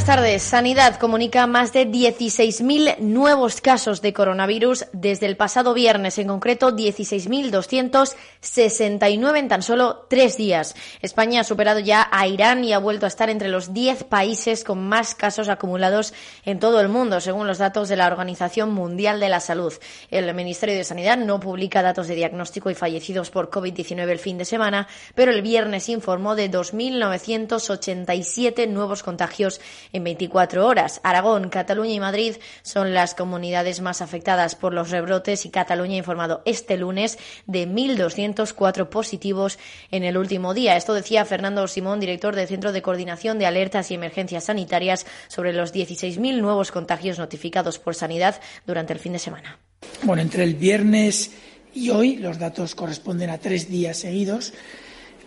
Buenas tardes. Sanidad comunica más de 16.000 nuevos casos de coronavirus desde el pasado viernes, en concreto 16.269 en tan solo tres días. España ha superado ya a Irán y ha vuelto a estar entre los 10 países con más casos acumulados en todo el mundo, según los datos de la Organización Mundial de la Salud. El Ministerio de Sanidad no publica datos de diagnóstico y fallecidos por COVID-19 el fin de semana, pero el viernes informó de 2.987 nuevos contagios en 24 horas. Aragón, Cataluña y Madrid son las comunidades más afectadas por los rebrotes y Cataluña ha informado este lunes de 1.204 positivos en el último día. Esto decía Fernando Simón, director del Centro de Coordinación de Alertas y Emergencias Sanitarias, sobre los 16.000 nuevos contagios notificados por Sanidad durante el fin de semana. Bueno, entre el viernes y hoy, los datos corresponden a tres días seguidos.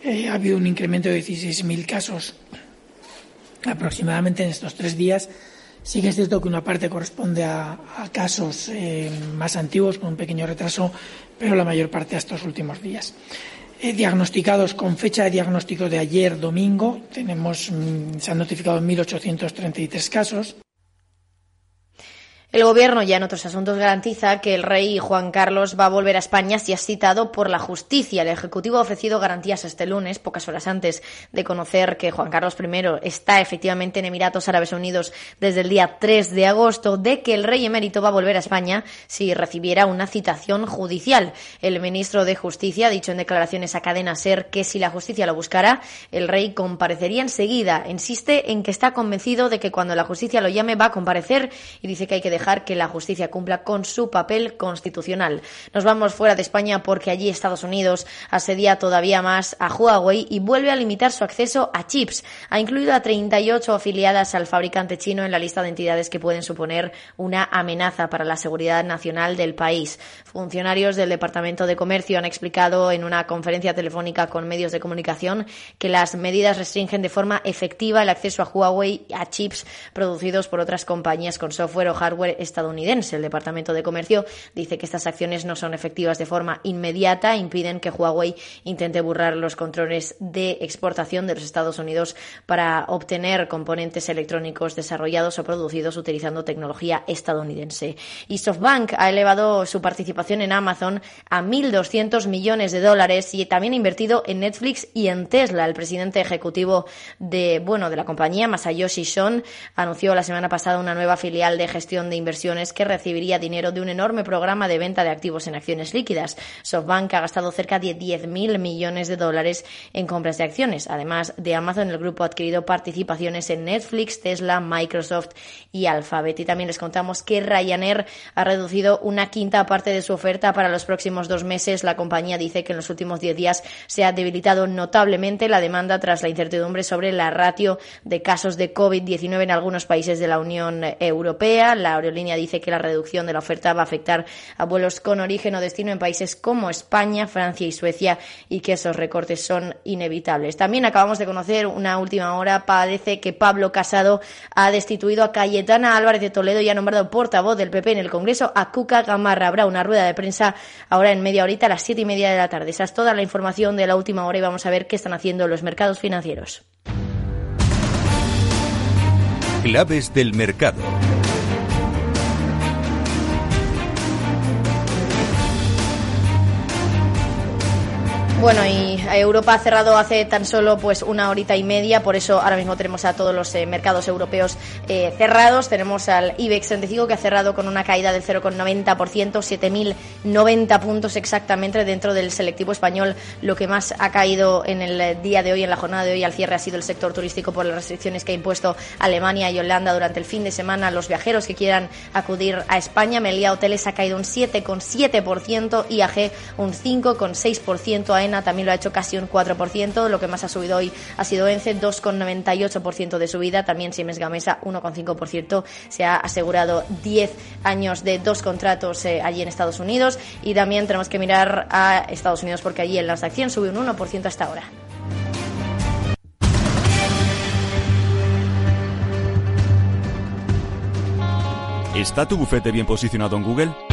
Eh, ha habido un incremento de 16.000 casos aproximadamente en estos tres días. Sí que es cierto que una parte corresponde a, casos eh, más antiguos con un pequeño retraso, pero la mayor parte a estos últimos días. Eh, diagnosticados con fecha de diagnóstico de ayer domingo, tenemos, mm, se han notificado 1.833 casos. El Gobierno ya en otros asuntos garantiza que el rey Juan Carlos va a volver a España si es citado por la justicia. El Ejecutivo ha ofrecido garantías este lunes, pocas horas antes de conocer que Juan Carlos I está efectivamente en Emiratos Árabes Unidos desde el día 3 de agosto, de que el rey emérito va a volver a España si recibiera una citación judicial. El ministro de Justicia ha dicho en declaraciones a cadena SER que si la justicia lo buscara, el rey comparecería enseguida. Insiste en que está convencido de que cuando la justicia lo llame va a comparecer y dice que hay que dejar que la justicia cumpla con su papel constitucional. Nos vamos fuera de España porque allí Estados Unidos asedia todavía más a Huawei y vuelve a limitar su acceso a chips. Ha incluido a 38 afiliadas al fabricante chino en la lista de entidades que pueden suponer una amenaza para la seguridad nacional del país. Funcionarios del Departamento de Comercio han explicado en una conferencia telefónica con medios de comunicación que las medidas restringen de forma efectiva el acceso a Huawei a chips producidos por otras compañías con software o hardware estadounidense. El Departamento de Comercio dice que estas acciones no son efectivas de forma inmediata, impiden que Huawei intente burlar los controles de exportación de los Estados Unidos para obtener componentes electrónicos desarrollados o producidos utilizando tecnología estadounidense. Y SoftBank ha elevado su participación en Amazon a 1.200 millones de dólares y también ha invertido en Netflix y en Tesla. El presidente ejecutivo de, bueno, de la compañía, Masayoshi Son, anunció la semana pasada una nueva filial de gestión de inversiones que recibiría dinero de un enorme programa de venta de activos en acciones líquidas. SoftBank ha gastado cerca de 10.000 millones de dólares en compras de acciones. Además de Amazon, el grupo ha adquirido participaciones en Netflix, Tesla, Microsoft y Alphabet. Y también les contamos que Ryanair ha reducido una quinta parte de su oferta para los próximos dos meses. La compañía dice que en los últimos diez días se ha debilitado notablemente la demanda tras la incertidumbre sobre la ratio de casos de COVID-19 en algunos países de la Unión Europea. La aerolínea dice que la reducción de la oferta va a afectar a vuelos con origen o destino en países como España, Francia y Suecia y que esos recortes son inevitables. También acabamos de conocer una última hora, parece que Pablo Casado ha destituido a Cayetana Álvarez de Toledo y ha nombrado portavoz del PP en el Congreso a Cuca Gamarra. Habrá una rueda de prensa ahora en media horita a las siete y media de la tarde. Esa es toda la información de la última hora y vamos a ver qué están haciendo los mercados financieros. Claves del mercado. Bueno, y Europa ha cerrado hace tan solo pues una horita y media, por eso ahora mismo tenemos a todos los eh, mercados europeos eh, cerrados. Tenemos al IBEX 35 que ha cerrado con una caída del 0,90%, 7.090 puntos exactamente dentro del selectivo español. Lo que más ha caído en el día de hoy, en la jornada de hoy al cierre, ha sido el sector turístico por las restricciones que ha impuesto Alemania y Holanda durante el fin de semana. Los viajeros que quieran acudir a España, Melia Hoteles ha caído un 7,7%, IAG un 5,6%, También lo ha hecho casi un 4%, lo que más ha subido hoy ha sido ENCE, 2,98% de subida, también Siemens Gamesa 1,5%, se ha asegurado 10 años de dos contratos eh, allí en Estados Unidos y también tenemos que mirar a Estados Unidos porque allí en las acciones sube un 1% hasta ahora. ¿Está tu bufete bien posicionado en Google?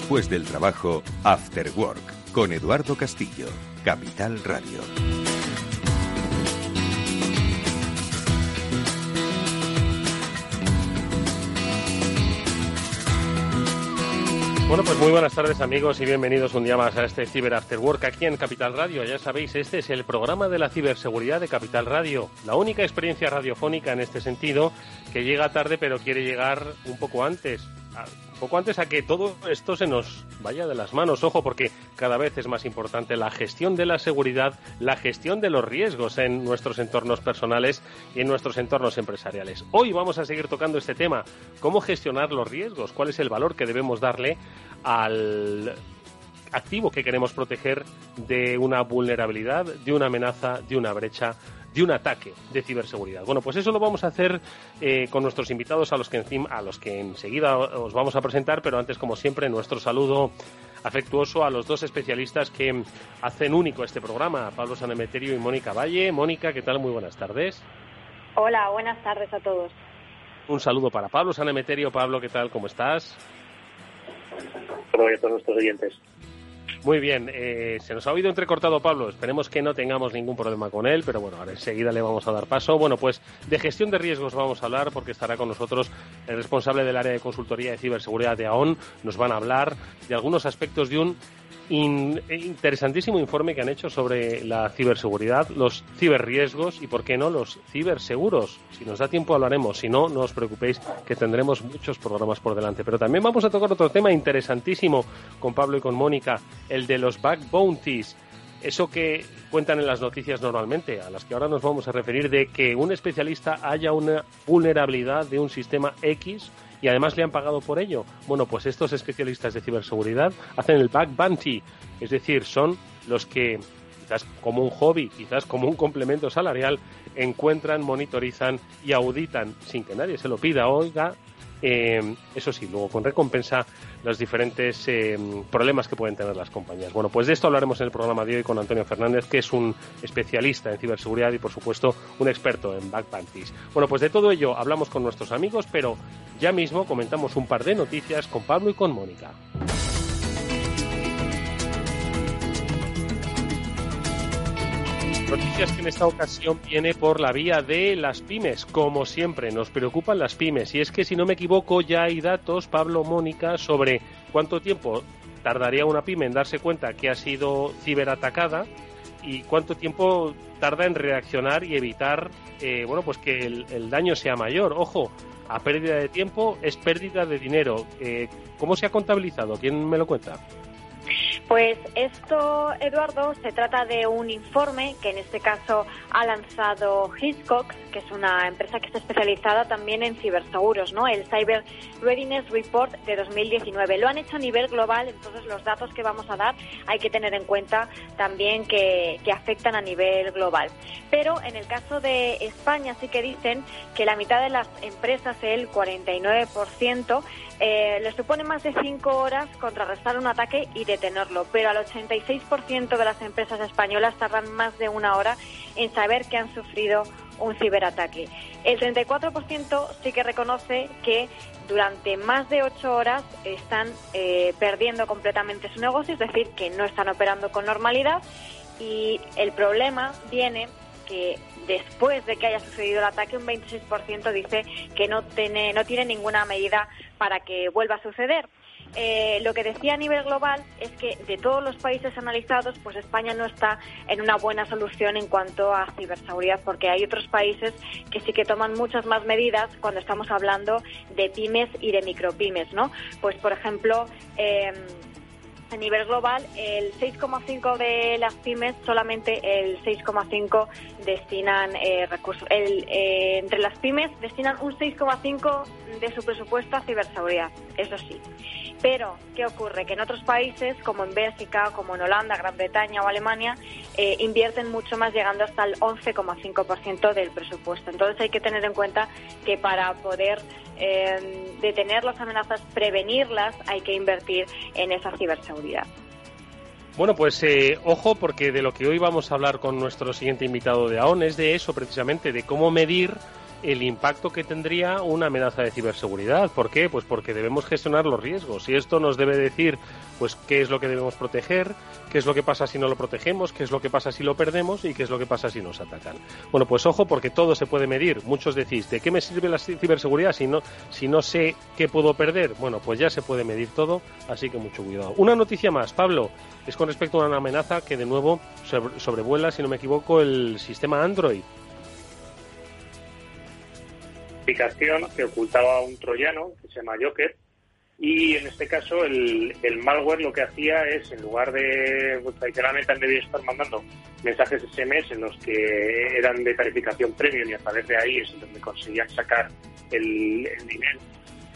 Después del trabajo, After Work, con Eduardo Castillo, Capital Radio. Bueno, pues muy buenas tardes amigos y bienvenidos un día más a este Ciber After Work aquí en Capital Radio. Ya sabéis, este es el programa de la ciberseguridad de Capital Radio, la única experiencia radiofónica en este sentido que llega tarde pero quiere llegar un poco antes poco antes a que todo esto se nos vaya de las manos. Ojo, porque cada vez es más importante la gestión de la seguridad, la gestión de los riesgos en nuestros entornos personales y en nuestros entornos empresariales. Hoy vamos a seguir tocando este tema, cómo gestionar los riesgos, cuál es el valor que debemos darle al activo que queremos proteger de una vulnerabilidad, de una amenaza, de una brecha de un ataque de ciberseguridad. Bueno, pues eso lo vamos a hacer eh, con nuestros invitados a los que encima, a los que enseguida os vamos a presentar, pero antes, como siempre, nuestro saludo afectuoso a los dos especialistas que hacen único este programa, Pablo Sanemeterio y Mónica Valle. Mónica, ¿qué tal? Muy buenas tardes. Hola, buenas tardes a todos. Un saludo para Pablo Sanemeterio. Pablo, ¿qué tal? ¿Cómo estás? Hola a todos nuestros oyentes. Muy bien, eh, se nos ha oído entrecortado Pablo, esperemos que no tengamos ningún problema con él, pero bueno, ahora enseguida le vamos a dar paso. Bueno, pues de gestión de riesgos vamos a hablar porque estará con nosotros el responsable del área de consultoría de ciberseguridad de AON. Nos van a hablar de algunos aspectos de un interesantísimo informe que han hecho sobre la ciberseguridad, los ciberriesgos y, por qué no, los ciberseguros. Si nos da tiempo hablaremos, si no, no os preocupéis que tendremos muchos programas por delante. Pero también vamos a tocar otro tema interesantísimo con Pablo y con Mónica, el de los back bounties. Eso que cuentan en las noticias normalmente, a las que ahora nos vamos a referir, de que un especialista haya una vulnerabilidad de un sistema X y además le han pagado por ello. Bueno, pues estos especialistas de ciberseguridad hacen el back bounty, es decir, son los que quizás como un hobby, quizás como un complemento salarial, encuentran, monitorizan y auditan sin que nadie se lo pida, oiga, eh, eso sí, luego con recompensa los diferentes eh, problemas que pueden tener las compañías. Bueno, pues de esto hablaremos en el programa de hoy con Antonio Fernández, que es un especialista en ciberseguridad y, por supuesto, un experto en backpanties. Bueno, pues de todo ello hablamos con nuestros amigos, pero ya mismo comentamos un par de noticias con Pablo y con Mónica. Noticias que en esta ocasión viene por la vía de las pymes. Como siempre, nos preocupan las pymes. Y es que, si no me equivoco, ya hay datos, Pablo Mónica, sobre cuánto tiempo tardaría una pyme en darse cuenta que ha sido ciberatacada y cuánto tiempo tarda en reaccionar y evitar eh, bueno pues que el, daño sea mayor. Ojo, a pérdida de tiempo es pérdida de dinero. Eh, ¿Cómo se ha contabilizado? ¿Quién me lo cuenta? Pues esto, Eduardo, se trata de un informe que en este caso ha lanzado Hiscox, que es una empresa que está especializada también en ciberseguros, ¿no? El Cyber Readiness Report de 2019. Lo han hecho a nivel global, entonces los datos que vamos a dar hay que tener en cuenta también que, afectan a nivel global. Pero en el caso de España sí que dicen que la mitad de las empresas, el 49%, eh, le supone más de cinco horas contrarrestar un ataque y detenerlo, pero al 86% de las empresas españolas tardan más de una hora en saber que han sufrido un ciberataque. El 34% sí que reconoce que durante más de ocho horas están eh, perdiendo completamente su negocio, es decir, que no están operando con normalidad y el problema viene que después de que haya sucedido el ataque, un 26% dice que no tiene, no tiene ninguna medida para que vuelva a suceder. Eh, lo que decía a nivel global es que de todos los países analizados, pues España no está en una buena solución en cuanto a ciberseguridad, porque hay otros países que sí que toman muchas más medidas cuando estamos hablando de pymes y de micropymes, ¿no? Pues, por ejemplo, eh, a nivel global, el 6,5 de las pymes, solamente el 6,5 destinan eh, recursos. El, eh, entre las pymes destinan un 6,5 de su presupuesto a ciberseguridad, eso sí. Pero, ¿qué ocurre? Que en otros países, como en Bélgica, como en Holanda, Gran Bretaña o Alemania, eh, invierten mucho más, llegando hasta el 11,5% del presupuesto. Entonces hay que tener en cuenta que para poder eh, detener las amenazas, prevenirlas, hay que invertir en esa ciberseguridad. Bueno, pues eh, ojo, porque de lo que hoy vamos a hablar con nuestro siguiente invitado de AON es de eso precisamente, de cómo medir el impacto que tendría una amenaza de ciberseguridad. ¿Por qué? Pues porque debemos gestionar los riesgos y esto nos debe decir pues qué es lo que debemos proteger, qué es lo que pasa si no lo protegemos, qué es lo que pasa si lo perdemos y qué es lo que pasa si nos atacan. Bueno, pues ojo porque todo se puede medir. Muchos decís, ¿de qué me sirve la ciberseguridad si no si no sé qué puedo perder? Bueno, pues ya se puede medir todo, así que mucho cuidado. Una noticia más, Pablo, es con respecto a una amenaza que de nuevo sobrevuela, si no me equivoco, el sistema Android aplicación que ocultaba un troyano que se llama Joker y en este caso el, malware lo que hacía es en lugar de pues, tradicionalmente han debido estar mandando mensajes SMS en los que eran de tarificación premium y a través de ahí es donde conseguían sacar el, dinero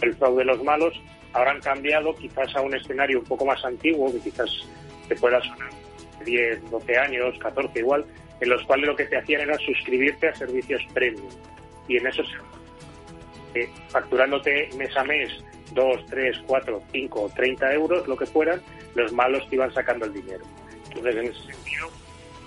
el fraude de los malos ahora han cambiado quizás a un escenario un poco más antiguo que quizás te pueda sonar 10, 12 años, 14 igual, en los cuales lo que te hacían era suscribirte a servicios premium. Y en eso se facturándote mes a mes 2, 3, 4, 5, 30 euros, lo que fueran, los malos te iban sacando el dinero. Entonces, en ese sentido,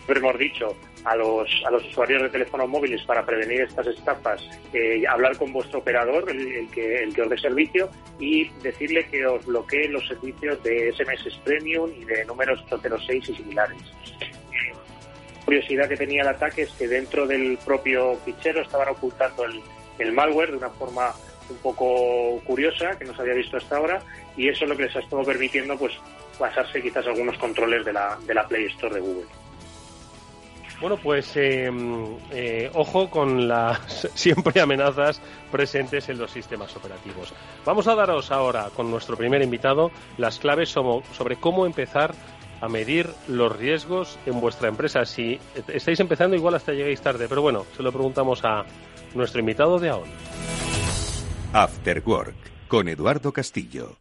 hemos dicho a los, a los usuarios de teléfonos móviles para prevenir estas estafas, eh, hablar con vuestro operador, el, que, el que os dé servicio, y decirle que os bloquee los servicios de SMS Premium y de números 806 y similares. La curiosidad que tenía el ataque es que dentro del propio fichero estaban ocultando el, el malware de una forma un poco curiosa que no se había visto hasta ahora y eso es lo que les ha estado permitiendo pues pasarse quizás algunos controles de la, de la Play Store de Google. Bueno, pues eh, eh, ojo con las siempre amenazas presentes en los sistemas operativos. Vamos a daros ahora con nuestro primer invitado las claves sobre cómo empezar a medir los riesgos en vuestra empresa. Si estáis empezando, igual hasta lleguéis tarde, pero bueno, se lo preguntamos a nuestro invitado de ahora. After Work con Eduardo Castillo.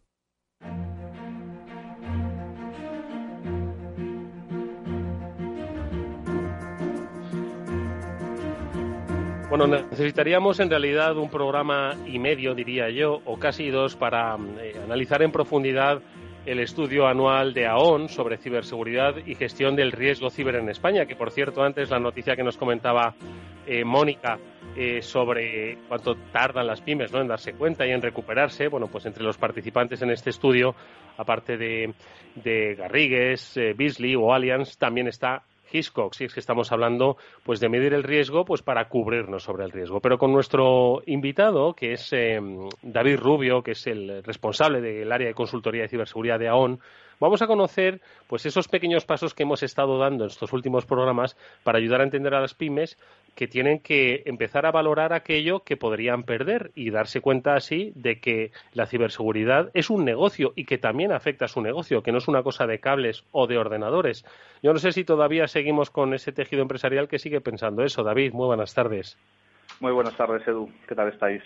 Bueno, necesitaríamos en realidad un programa y medio, diría yo, o casi dos, para eh, analizar en profundidad el estudio anual de AON sobre ciberseguridad y gestión del riesgo ciber en España, que por cierto antes la noticia que nos comentaba eh, Mónica eh, sobre cuánto tardan las pymes ¿no? en darse cuenta y en recuperarse, bueno, pues entre los participantes en este estudio, aparte de, de Garrigues, eh, Beasley o Allianz, también está Hiscox, si es que estamos hablando pues de medir el riesgo pues para cubrirnos sobre el riesgo. Pero con nuestro invitado, que es eh, David Rubio, que es el responsable del área de consultoría de ciberseguridad de AON, vamos a conocer pues esos pequeños pasos que hemos estado dando en estos últimos programas para ayudar a entender a las pymes que tienen que empezar a valorar aquello que podrían perder y darse cuenta así de que la ciberseguridad es un negocio y que también afecta a su negocio, que no es una cosa de cables o de ordenadores. Yo no sé si todavía seguimos con ese tejido empresarial que sigue pensando eso. David, muy buenas tardes. Muy buenas tardes, Edu. ¿Qué tal estáis?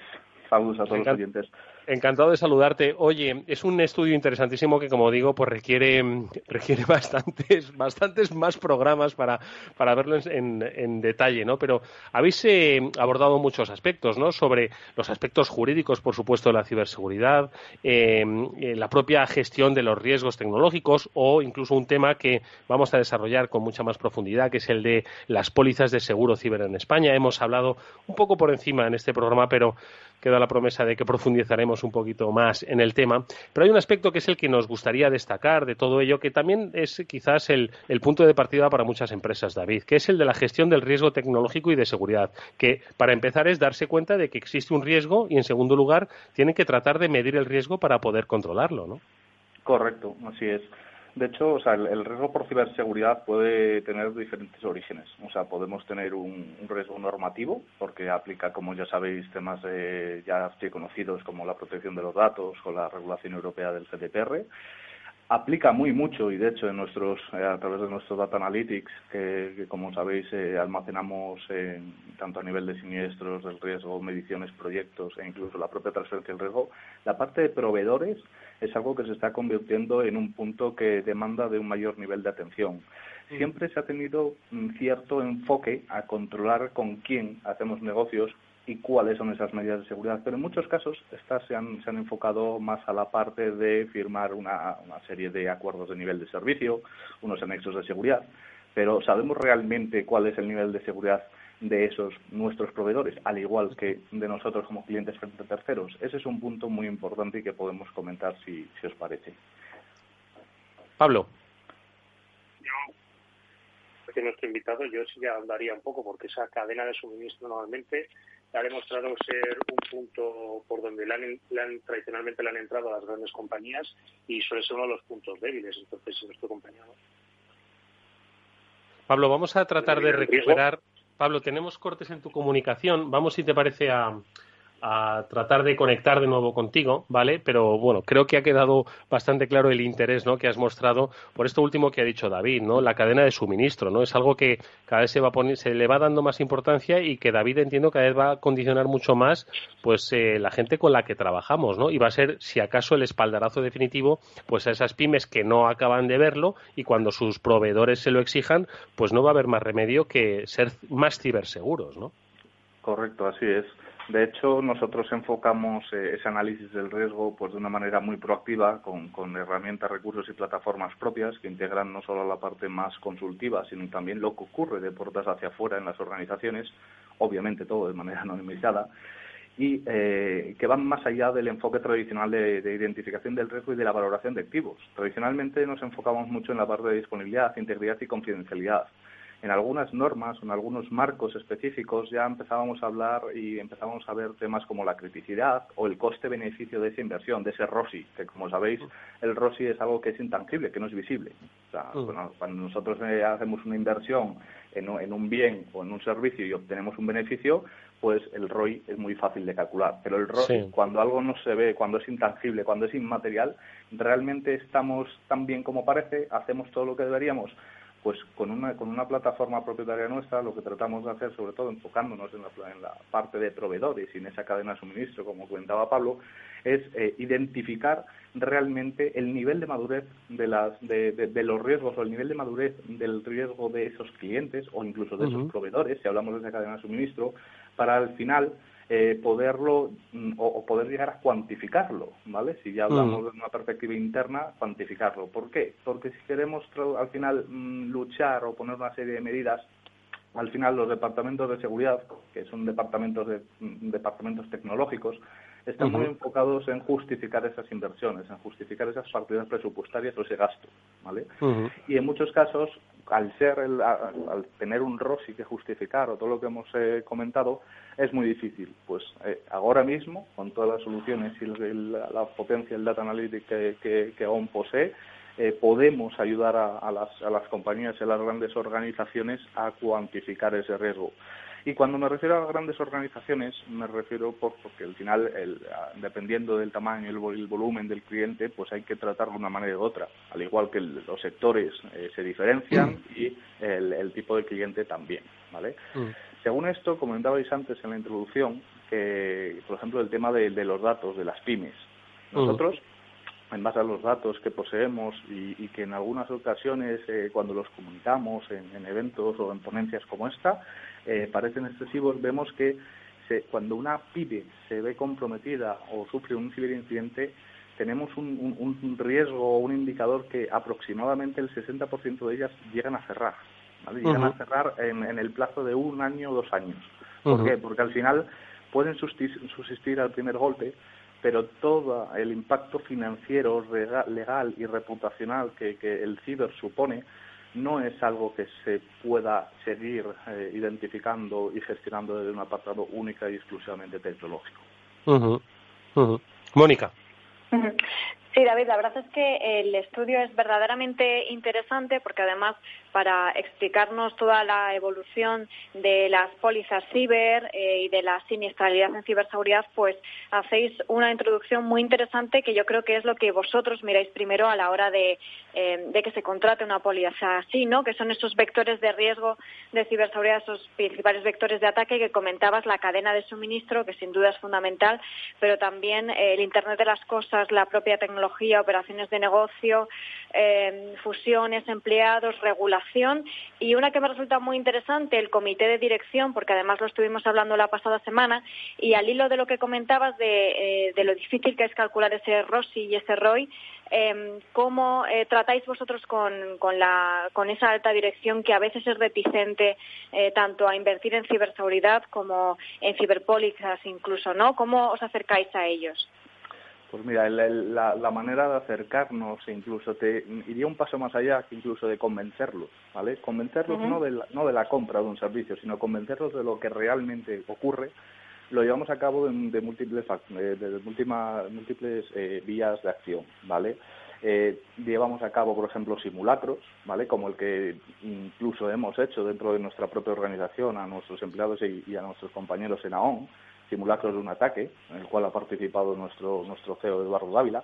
Saludos a todos los oyentes. Encantado de saludarte. Oye, es un estudio interesantísimo que, como digo, pues requiere, requiere bastantes, bastantes más programas para, para verlo en, detalle, ¿no? Pero habéis eh, abordado muchos aspectos, ¿no? Sobre los aspectos jurídicos, por supuesto, de la ciberseguridad, eh, eh, la propia gestión de los riesgos tecnológicos o incluso un tema que vamos a desarrollar con mucha más profundidad, que es el de las pólizas de seguro ciber en España. Hemos hablado un poco por encima en este programa, pero queda la promesa de que profundizaremos un poquito más en el tema. Pero hay un aspecto que es el que nos gustaría destacar de todo ello, que también es quizás el, punto de partida para muchas empresas, David, que es el de la gestión del riesgo tecnológico y de seguridad, que para empezar es darse cuenta de que existe un riesgo y, en segundo lugar, tienen que tratar de medir el riesgo para poder controlarlo, ¿no? Correcto, así es. De hecho, o sea, el, riesgo por ciberseguridad puede tener diferentes orígenes. O sea, podemos tener un, riesgo normativo, porque aplica, como ya sabéis, temas ya conocidos como la protección de los datos o la regulación europea del GDPR aplica muy mucho y de hecho en nuestros eh, a través de nuestros data analytics que, como sabéis eh, almacenamos tanto a nivel de siniestros del riesgo mediciones proyectos e incluso la propia transferencia del riesgo la parte de proveedores es algo que se está convirtiendo en un punto que demanda de un mayor nivel de atención. Siempre se ha tenido un cierto enfoque a controlar con quién hacemos negocios y cuáles son esas medidas de seguridad. Pero en muchos casos estas se han, se han enfocado más a la parte de firmar una, una serie de acuerdos de nivel de servicio, unos anexos de seguridad. Pero ¿sabemos realmente cuál es el nivel de seguridad de esos nuestros proveedores, al igual que de nosotros como clientes frente a terceros? Ese es un punto muy importante y que podemos comentar si, si os parece. Pablo. Yo, que nuestro invitado, yo sí ya hablaría un poco porque esa cadena de suministro normalmente ha demostrado ser un punto por donde le han, tradicionalmente le han entrado a las grandes compañías y suele ser uno de los puntos débiles. Entonces, nuestro compañero. Pablo, vamos a tratar de recuperar. Pablo, tenemos cortes en tu comunicación. Vamos, si te parece, a, a tratar de conectar de nuevo contigo, ¿vale? Pero bueno, creo que ha quedado bastante claro el interés, ¿no? Que has mostrado por esto último que ha dicho David, ¿no? La cadena de suministro, ¿no? Es algo que cada vez se va a se le va dando más importancia y que David entiendo cada vez va a condicionar mucho más, pues eh, la gente con la que trabajamos, ¿no? Y va a ser, si acaso, el espaldarazo definitivo, pues a esas pymes que no acaban de verlo y cuando sus proveedores se lo exijan, pues no va a haber más remedio que ser más ciberseguros, ¿no? Correcto, así es. De hecho, nosotros enfocamos eh, ese análisis del riesgo pues, de una manera muy proactiva, con, con, herramientas, recursos y plataformas propias que integran no solo la parte más consultiva, sino también lo que ocurre de puertas hacia afuera en las organizaciones, obviamente todo de manera anonimizada, y eh, que van más allá del enfoque tradicional de, de, identificación del riesgo y de la valoración de activos. Tradicionalmente nos enfocamos mucho en la parte de disponibilidad, integridad y confidencialidad en algunas normas o en algunos marcos específicos ya empezábamos a hablar y empezábamos a ver temas como la criticidad o el coste-beneficio de esa inversión, de ese ROSI, que como sabéis, el ROSI es algo que es intangible, que no es visible. O sea, mm. cuando nosotros eh, hacemos una inversión en, un bien o en un servicio y obtenemos un beneficio, pues el ROI es muy fácil de calcular. Pero el ROI, cuando algo no se ve, cuando es intangible, cuando es inmaterial, realmente estamos tan bien como parece, hacemos todo lo que deberíamos pues con una, con una plataforma propietaria nuestra lo que tratamos de hacer, sobre todo enfocándonos en la, en la parte de proveedores y en esa cadena de suministro, como comentaba Pablo, es eh, identificar realmente el nivel de madurez de, las, de, de, los riesgos o el nivel de madurez del riesgo de esos clientes o incluso de esos proveedores, si hablamos de esa cadena de suministro, para al final eh, poderlo mm, o, poder llegar a cuantificarlo, ¿vale? Si ya hablamos de una perspectiva interna, cuantificarlo. ¿Por qué? Porque si queremos al final mm, luchar o poner una serie de medidas, al final los departamentos de seguridad, que son departamentos de mm, departamentos tecnológicos, están muy enfocados en justificar esas inversiones, en justificar esas partidas presupuestarias o ese gasto, ¿vale? Y en muchos casos, al ser al, tener un ROSI que justificar o todo lo que hemos eh, comentado, es muy difícil. Pues eh, ahora mismo, con todas las soluciones y la, potencia del data analytics que, que, posee, eh, podemos ayudar a, las, a las compañías y a las grandes organizaciones a cuantificar ese riesgo. Y cuando me refiero a grandes organizaciones, me refiero por, porque al final, el, dependiendo del tamaño y el, volumen del cliente, pues hay que tratarlo de una manera u otra. Al igual que los sectores eh, se diferencian mm. y el, tipo de cliente también, ¿vale? Mm. Según esto, comentabais antes en la introducción, que, por ejemplo, el tema de, los datos de las pymes. Nosotros, en base a los datos que poseemos y, que en algunas ocasiones, eh, cuando los comunicamos en, eventos o en ponencias como esta, eh, parecen excesivos, vemos que cuando una pyme se ve comprometida o sufre un ciberincidente, tenemos un, un riesgo o un indicador que aproximadamente el 60% de ellas llegan a cerrar. ¿vale? Llegan a cerrar en, en, el plazo de un año o dos años. ¿Por qué? Porque al final pueden subsistir al primer golpe, pero todo el impacto financiero, legal y reputacional que, que el ciber supone no es algo que se pueda seguir eh, identificando y gestionando desde un apartado única y exclusivamente tecnológico. Mónica. Sí, David, la verdad es que el estudio es verdaderamente interesante porque además para explicarnos toda la evolución de las pólizas ciber eh, y de la siniestralidad en ciberseguridad, pues hacéis una introducción muy interesante que yo creo que es lo que vosotros miráis primero a la hora de, eh, de que se contrate una póliza así, ¿no? Que son esos vectores de riesgo de ciberseguridad, esos principales vectores de ataque que comentabas, la cadena de suministro, que sin duda es fundamental, pero también el Internet de las cosas, la propia tecnología, operaciones de negocio, fusiones, empleados, regulación y una que me resulta muy interesante, el comité de dirección, porque además lo estuvimos hablando la pasada semana, y al hilo de lo que comentabas de, eh, lo difícil que es calcular ese ROSI y ese ROI, em, ¿cómo eh, tratáis vosotros con, esa alta dirección que a veces es reticente eh, tanto a invertir en ciberseguridad como en ciberpólizas incluso, ¿no? ¿Cómo os acercáis a ellos? Pues mira, la, manera de acercarnos, incluso te iría un paso más allá que incluso de convencerlos, ¿vale? Convencerlos no, de la, no de la compra de un servicio, sino convencerlos de lo que realmente ocurre, lo llevamos a cabo de, múltiples, de, de múltiples eh, vías de acción, ¿vale? Eh, llevamos a cabo, por ejemplo, simulacros, ¿vale? Como el que incluso hemos hecho dentro de nuestra propia organización a nuestros empleados y, y a nuestros compañeros en AON, simulacros de un ataque, en el cual ha participado nuestro, nuestro CEO Eduardo Dávila.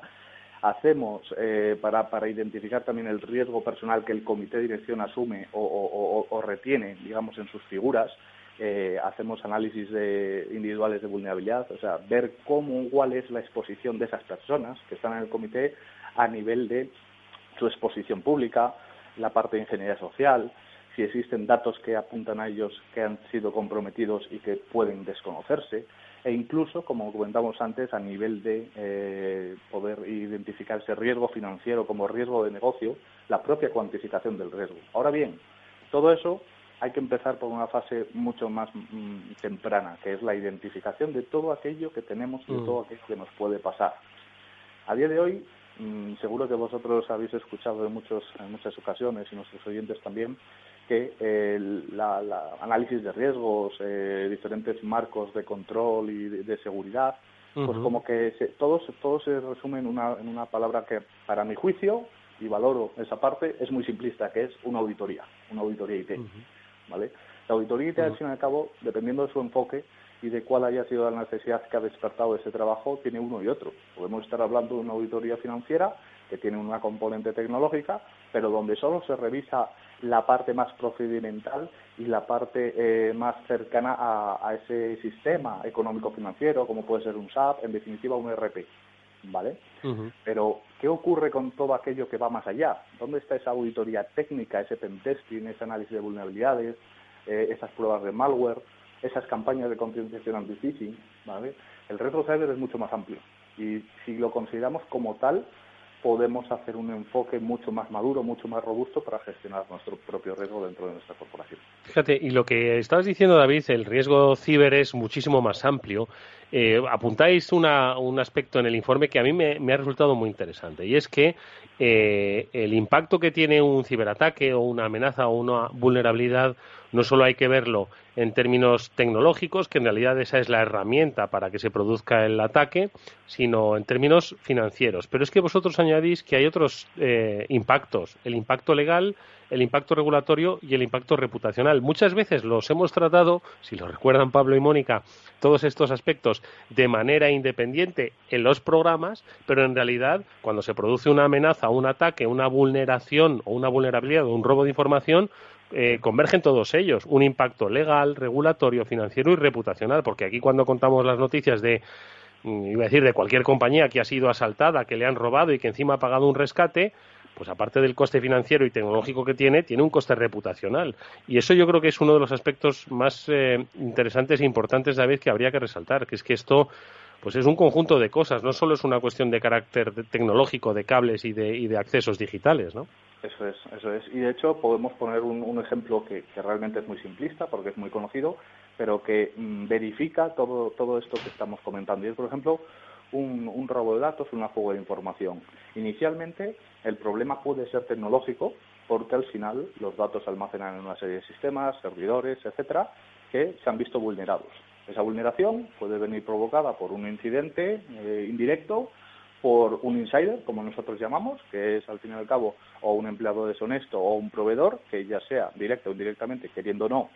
Hacemos, eh, para, para identificar también el riesgo personal que el comité de dirección asume o, retiene, digamos, en sus figuras, eh, hacemos análisis de, individuales de vulnerabilidad, o sea, ver cómo, cuál es la exposición de esas personas que están en el comité a nivel de su exposición pública, la parte de ingeniería social, si existen datos que apuntan a ellos que han sido comprometidos y que pueden desconocerse, e incluso, como comentamos antes, a nivel de eh, poder identificar ese riesgo financiero como riesgo de negocio, la propia cuantificación del riesgo. Ahora bien, todo eso hay que empezar por una fase mucho más mm, temprana, que es la identificación de todo aquello que tenemos y de mm. todo aquello que nos puede pasar. A día de hoy, mm, seguro que vosotros habéis escuchado en, muchos, en muchas ocasiones y nuestros oyentes también, que el la, análisis de riesgos, eh, diferentes marcos de control y de, seguridad, pues como que se, todo, todo se resume en una, en una palabra que, para mi juicio, y valoro esa parte, es muy simplista, que es una auditoría, una auditoría IT. ¿vale? La auditoría IT, al fin y al cabo, dependiendo de su enfoque y de cuál haya sido la necesidad que ha despertado ese trabajo, tiene uno y otro. Podemos estar hablando de una auditoría financiera que tiene una componente tecnológica, pero donde solo se revisa la parte más procedimental y la parte eh, más cercana a, ese sistema económico-financiero, como puede ser un SAP, en definitiva un ERP. ¿Vale? Pero, ¿qué ocurre con todo aquello que va más allá? ¿Dónde está esa auditoría técnica, ese pentesting, ese análisis de vulnerabilidades, eh, esas pruebas de malware, esas campañas de concienciación anti-phishing? ¿vale? El riesgo cyber es mucho más amplio y si lo consideramos como tal, podemos hacer un enfoque mucho más maduro, mucho más robusto para gestionar nuestro propio riesgo dentro de nuestra corporación. Fíjate, y lo que estabas diciendo, David, el riesgo ciber es muchísimo más amplio. Eh, apuntáis una, un aspecto en el informe que a mí me, ha resultado muy interesante, y es que eh, el impacto que tiene un ciberataque o una amenaza o una vulnerabilidad no solo hay que verlo en términos tecnológicos, que en realidad esa es la herramienta para que se produzca el ataque, sino en términos financieros. Pero es que vosotros añadís que hay otros eh, impactos, el impacto legal, el impacto regulatorio y el impacto reputacional. Muchas veces los hemos tratado, si lo recuerdan Pablo y Mónica, todos estos aspectos de manera independiente en los programas, pero en realidad cuando se produce una amenaza, un ataque, una vulneración o una vulnerabilidad o un robo de información, eh, convergen todos ellos. Un impacto legal, regulatorio, financiero y reputacional. Porque aquí cuando contamos las noticias de mm, iba a decir de cualquier compañía que ha sido asaltada, que le han robado y que encima ha pagado un rescate, pues aparte del coste financiero y tecnológico que tiene, tiene un coste reputacional. Y eso yo creo que es uno de los aspectos más eh, interesantes e importantes, David, que habría que resaltar, que es que esto pues es un conjunto de cosas, no solo es una cuestión de carácter tecnológico, de cables y de, y de accesos digitales, ¿no? Eso es, eso es. Y de hecho podemos poner un, ejemplo que, realmente es muy simplista porque es muy conocido, pero que mm, verifica todo, todo esto que estamos comentando. Y es, por ejemplo, un, robo de datos, una fuga de información. Inicialmente el problema puede ser tecnológico porque al final los datos se almacenan en una serie de sistemas, servidores, etcétera, que se han visto vulnerados. Esa vulneración puede venir provocada por un incidente eh, indirecto por un insider, como nosotros llamamos, que es al fin y al cabo o un empleado deshonesto o un proveedor, que ya sea directo o indirectamente, queriendo o no,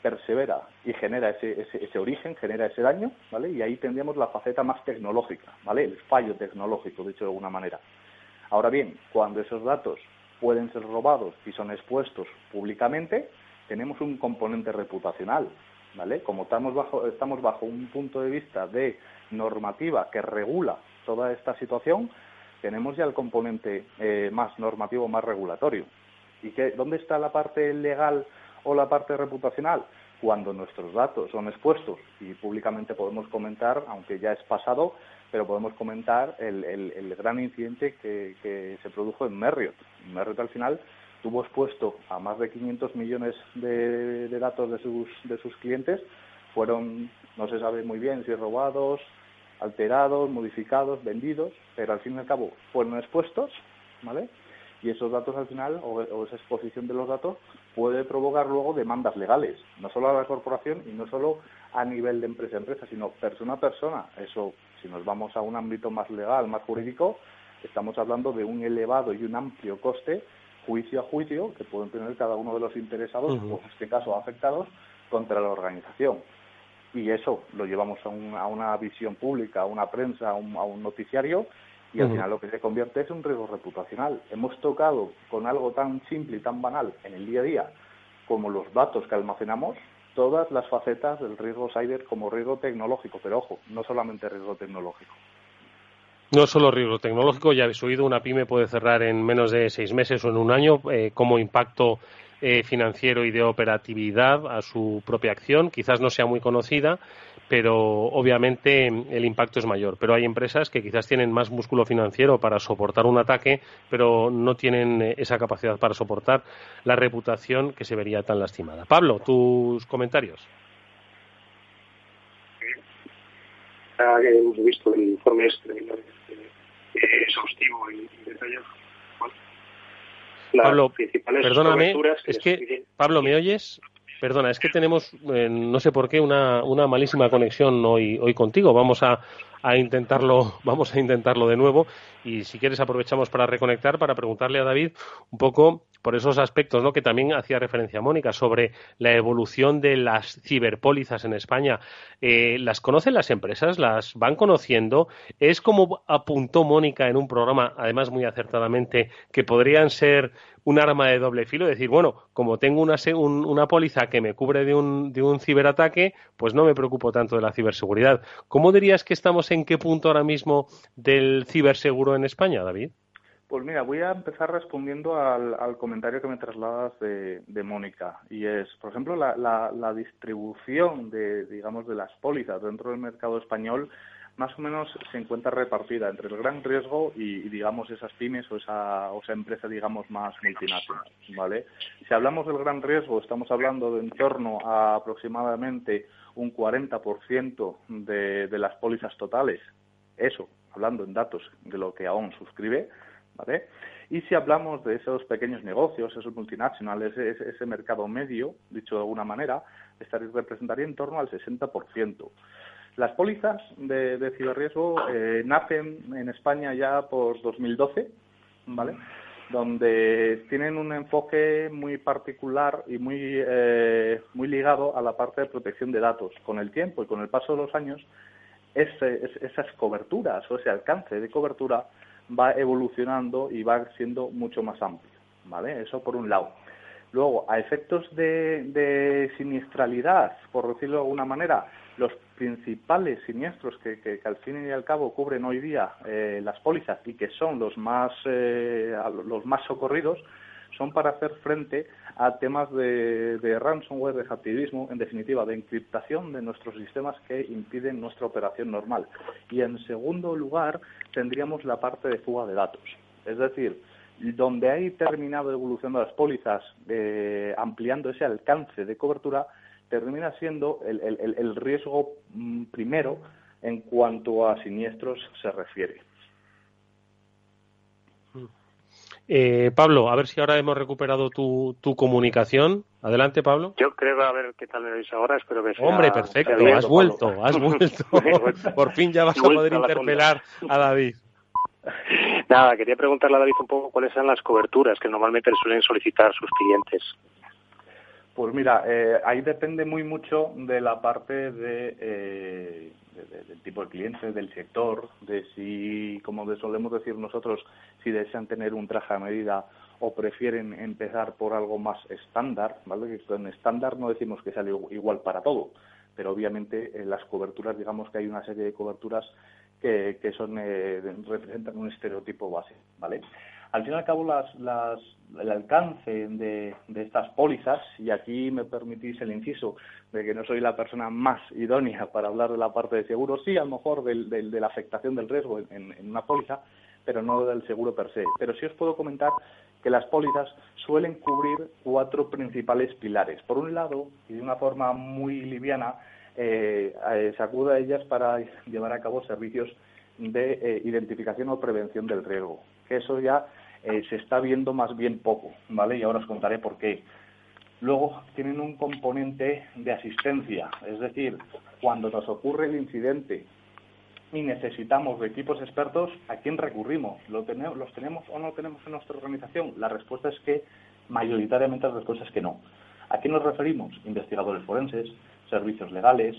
persevera y genera ese, ese, origen, genera ese daño, ¿vale? Y ahí tendríamos la faceta más tecnológica, ¿vale? El fallo tecnológico, dicho de alguna manera. Ahora bien, cuando esos datos pueden ser robados y son expuestos públicamente, tenemos un componente reputacional, ¿vale? Como estamos bajo, estamos bajo un punto de vista de normativa que regula toda esta situación, tenemos ya el componente eh, más normativo, más regulatorio. ¿Y qué, dónde está la parte legal o la parte reputacional? Cuando nuestros datos son expuestos y públicamente podemos comentar, aunque ya es pasado, pero podemos comentar el, gran incidente que, se produjo en Marriott. Marriott al final tuvo expuesto a más de 500 millones de, de datos de sus, de sus clientes, fueron, no se sabe muy bien si robados, alterados, modificados, vendidos, pero al fin y al cabo fueron expuestos, ¿vale? Y esos datos al final, o, esa exposición de los datos, puede provocar luego demandas legales, no solo a la corporación y no solo a nivel de empresa a empresa, sino persona a persona. Eso, si nos vamos a un ámbito más legal, más jurídico, estamos hablando de un elevado y un amplio coste juicio a juicio que pueden tener cada uno de los interesados, o en este caso afectados, contra la organización y eso lo llevamos a, una visión pública, a una prensa, a un, noticiario y al final lo que se convierte es un riesgo reputacional. Hemos tocado con algo tan simple y tan banal en el día a día como los datos que almacenamos, todas las facetas del riesgo cyber como riesgo tecnológico, pero ojo, no solamente riesgo tecnológico. No solo riesgo tecnológico, ya habéis oído, una pyme puede cerrar en menos de seis meses o en un año eh, como impacto eh, financiero y de operatividad a su propia acción. Quizás no sea muy conocida, pero obviamente el impacto es mayor. Pero hay empresas que quizás tienen más músculo financiero para soportar un ataque, pero no tienen eh, esa capacidad para soportar la reputación que se vería tan lastimada. Pablo, tus comentarios. hemos visto el informe este, eh, exhaustivo y detallado Pablo, perdóname, es que, Pablo, ¿me oyes? Perdona, es que tenemos, eh, no sé por qué, una, una malísima conexión hoy, hoy contigo. Vamos a, a intentarlo, vamos a intentarlo de nuevo y si quieres aprovechamos para reconectar para preguntarle a David un poco por esos aspectos ¿no? que también hacía referencia Mónica sobre la evolución de las ciberpólizas en España. Eh, ¿Las conocen las empresas? ¿Las van conociendo? ¿Es como apuntó Mónica en un programa, además muy acertadamente, que podrían ser un arma de doble filo, decir, bueno, como tengo una, una póliza que me cubre de un, de un ciberataque, pues no me preocupo tanto de la ciberseguridad. ¿Cómo dirías que estamos en qué punto ahora mismo del ciberseguro en España, David? Pues mira, voy a empezar respondiendo al, comentario que me trasladas de, Mónica. Y es, por ejemplo, la, la, distribución de, digamos, de las pólizas dentro del mercado español más o menos se encuentra repartida entre el gran riesgo y, digamos, esas pymes o esa, o esa empresa, digamos, más multinacional, ¿vale? Si hablamos del gran riesgo, estamos hablando de en torno a aproximadamente un 40% de, de las pólizas totales. Eso, hablando en datos de lo que aún suscribe, ¿vale? Y si hablamos de esos pequeños negocios, esos multinacionales, ese, ese mercado medio, dicho de alguna manera, estaría, representaría en torno al 60%. Las pólizas de, ciberriesgo eh, nacen en España ya por 2012, ¿vale? donde tienen un enfoque muy particular y muy, eh, muy ligado a la parte de protección de datos. Con el tiempo y con el paso de los años, esas coberturas o ese alcance de cobertura va evolucionando y va siendo mucho más amplio. ¿vale? Eso por un lado. Luego, a efectos de, de siniestralidad, por decirlo de alguna manera, los principales siniestros que, que, al fin y al cabo cubren hoy día eh, las pólizas y que son los más, eh, los más socorridos son para hacer frente a temas de, de ransomware, de hacktivismo, en definitiva, de encriptación de nuestros sistemas que impiden nuestra operación normal. Y en segundo lugar, tendríamos la parte de fuga de datos. Es decir, donde hay terminado evolución de las pólizas, eh, ampliando ese alcance de cobertura, termina siendo el, el, el riesgo mm, primero en cuanto a siniestros se refiere. Eh, Pablo, a ver si ahora hemos recuperado tu, tu comunicación. Adelante, Pablo. Yo creo a ver qué tal me veis ahora. Espero que sea, Hombre, perfecto. has vuelto, has vuelto. Por fin ya vas a poder interpelar a David. Nada, quería preguntarle a David un poco cuáles son las coberturas que normalmente le suelen solicitar sus clientes. Pues mira, eh, ahí depende muy mucho de la parte de, eh, del tipo de cliente, del sector, de si, como solemos decir nosotros, si desean tener un traje a medida o prefieren empezar por algo más estándar, ¿vale? Que en estándar no decimos que sea igual para todo, pero obviamente en las coberturas, digamos que hay una serie de coberturas que, que son eh, representan un estereotipo base, ¿vale? Al fin y al cabo, las, las, el alcance de, de, estas pólizas, y aquí me permitís el inciso de que no soy la persona más idónea para hablar de la parte de seguro, sí, a lo mejor del, del, de la afectación del riesgo en, una póliza, pero no del seguro per se. Pero sí os puedo comentar que las pólizas suelen cubrir cuatro principales pilares. Por un lado, y de una forma muy liviana, eh, a ellas para llevar a cabo servicios de eh, identificación o prevención del riesgo, que eso ya eh, se está viendo más bien poco, ¿vale? Y ahora os contaré por qué. Luego tienen un componente de asistencia, es decir, cuando nos ocurre el incidente y necesitamos de equipos expertos, ¿a quién recurrimos? ¿Lo tenemos, ¿Los tenemos o no tenemos en nuestra organización? La respuesta es que mayoritariamente la respuesta es que no. ¿A quién nos referimos? Investigadores forenses, servicios legales,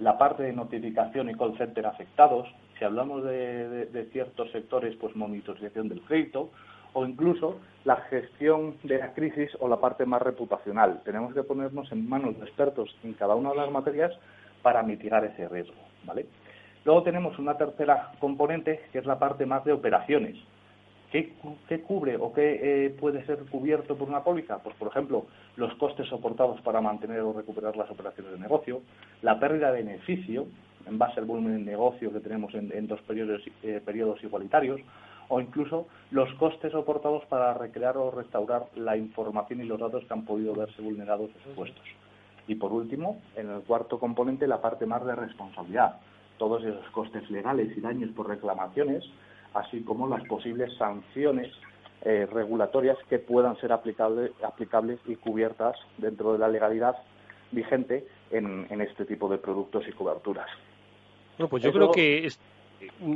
la parte de notificación y call center afectados, si hablamos de, ciertos sectores, pues monitorización del crédito o incluso la gestión de la crisis o la parte más reputacional. Tenemos que ponernos en manos de expertos en cada una de las materias para mitigar ese riesgo, ¿vale? Luego tenemos una tercera componente que es la parte más de operaciones. ¿Qué, qué cubre o qué eh, puede ser cubierto por una póliza? Pues, por ejemplo, los costes soportados para mantener o recuperar las operaciones de negocio, la pérdida de beneficio, en base al volumen de negocio que tenemos en, dos periodos, eh, periodos igualitarios, o incluso los costes soportados para recrear o restaurar la información y los datos que han podido verse vulnerados o expuestos. Y por último, en el cuarto componente, la parte más de responsabilidad. Todos esos costes legales y daños por reclamaciones, así como las posibles sanciones eh, regulatorias que puedan ser aplicable, aplicables y cubiertas dentro de la legalidad vigente en, en este tipo de productos y coberturas. Bueno, pues yo Eso... creo que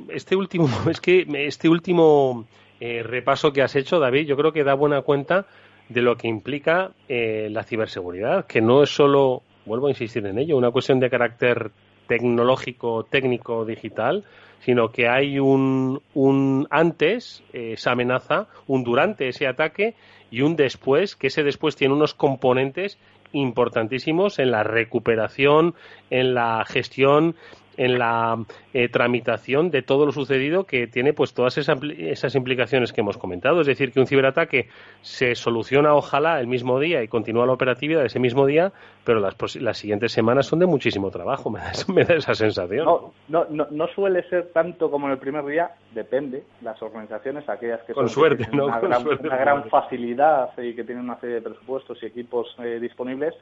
este último, es que este último eh, repaso que has hecho, David, yo creo que da buena cuenta de lo que implica eh, la ciberseguridad, que no es solo, vuelvo a insistir en ello, una cuestión de carácter tecnológico, técnico, digital, sino que hay un, un antes, eh, esa amenaza, un durante ese ataque y un después, que ese después tiene unos componentes importantísimos en la recuperación, en la gestión en la eh, tramitación de todo lo sucedido que tiene pues todas esas, esas, implicaciones que hemos comentado. Es decir, que un ciberataque se soluciona ojalá el mismo día y continúa la operatividad ese mismo día, pero las, las siguientes semanas son de muchísimo trabajo, me da, me da esa sensación. No, no, no, no, suele ser tanto como en el primer día, depende. Las organizaciones, aquellas que, Con son, suerte, que ¿no? una, Con gran, suerte, una gran facilidad y que tienen una serie de presupuestos y equipos eh, disponibles,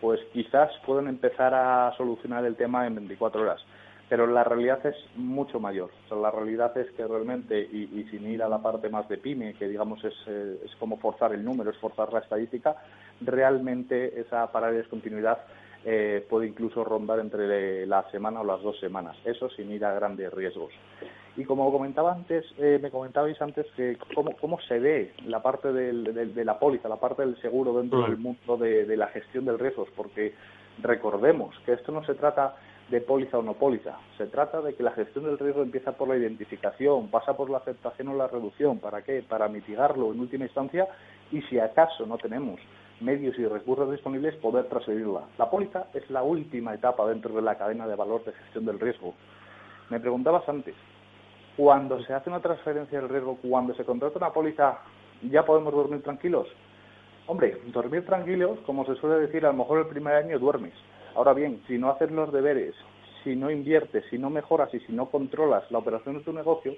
pues quizás pueden empezar a solucionar el tema en 24 horas. Pero la realidad es mucho mayor. O sea, la realidad es que realmente, y, sin ir a la parte más de pyme, que digamos es, eh, es como forzar el número, es forzar la estadística, realmente esa parada de descontinuidad eh, puede incluso rondar entre la semana o las dos semanas. Eso sin ir a grandes riesgos. Y como comentaba antes, eh, me comentabais antes que cómo, cómo se ve la parte del, de, de, la póliza, la parte del seguro dentro del mundo de, de la gestión del riesgos, porque recordemos que esto no se trata de póliza o no póliza. Se trata de que la gestión del riesgo empieza por la identificación, pasa por la aceptación o la reducción. ¿Para qué? Para mitigarlo en última instancia y si acaso no tenemos medios y recursos disponibles, poder transferirla. La póliza es la última etapa dentro de la cadena de valor de gestión del riesgo. Me preguntabas antes, cuando se hace una transferencia del riesgo, cuando se contrata una póliza, ¿ya podemos dormir tranquilos? Hombre, dormir tranquilos, como se suele decir, a lo mejor el primer año duermes. Ahora bien, si no haces los deberes, si no inviertes, si no mejoras y si no controlas la operación de tu negocio,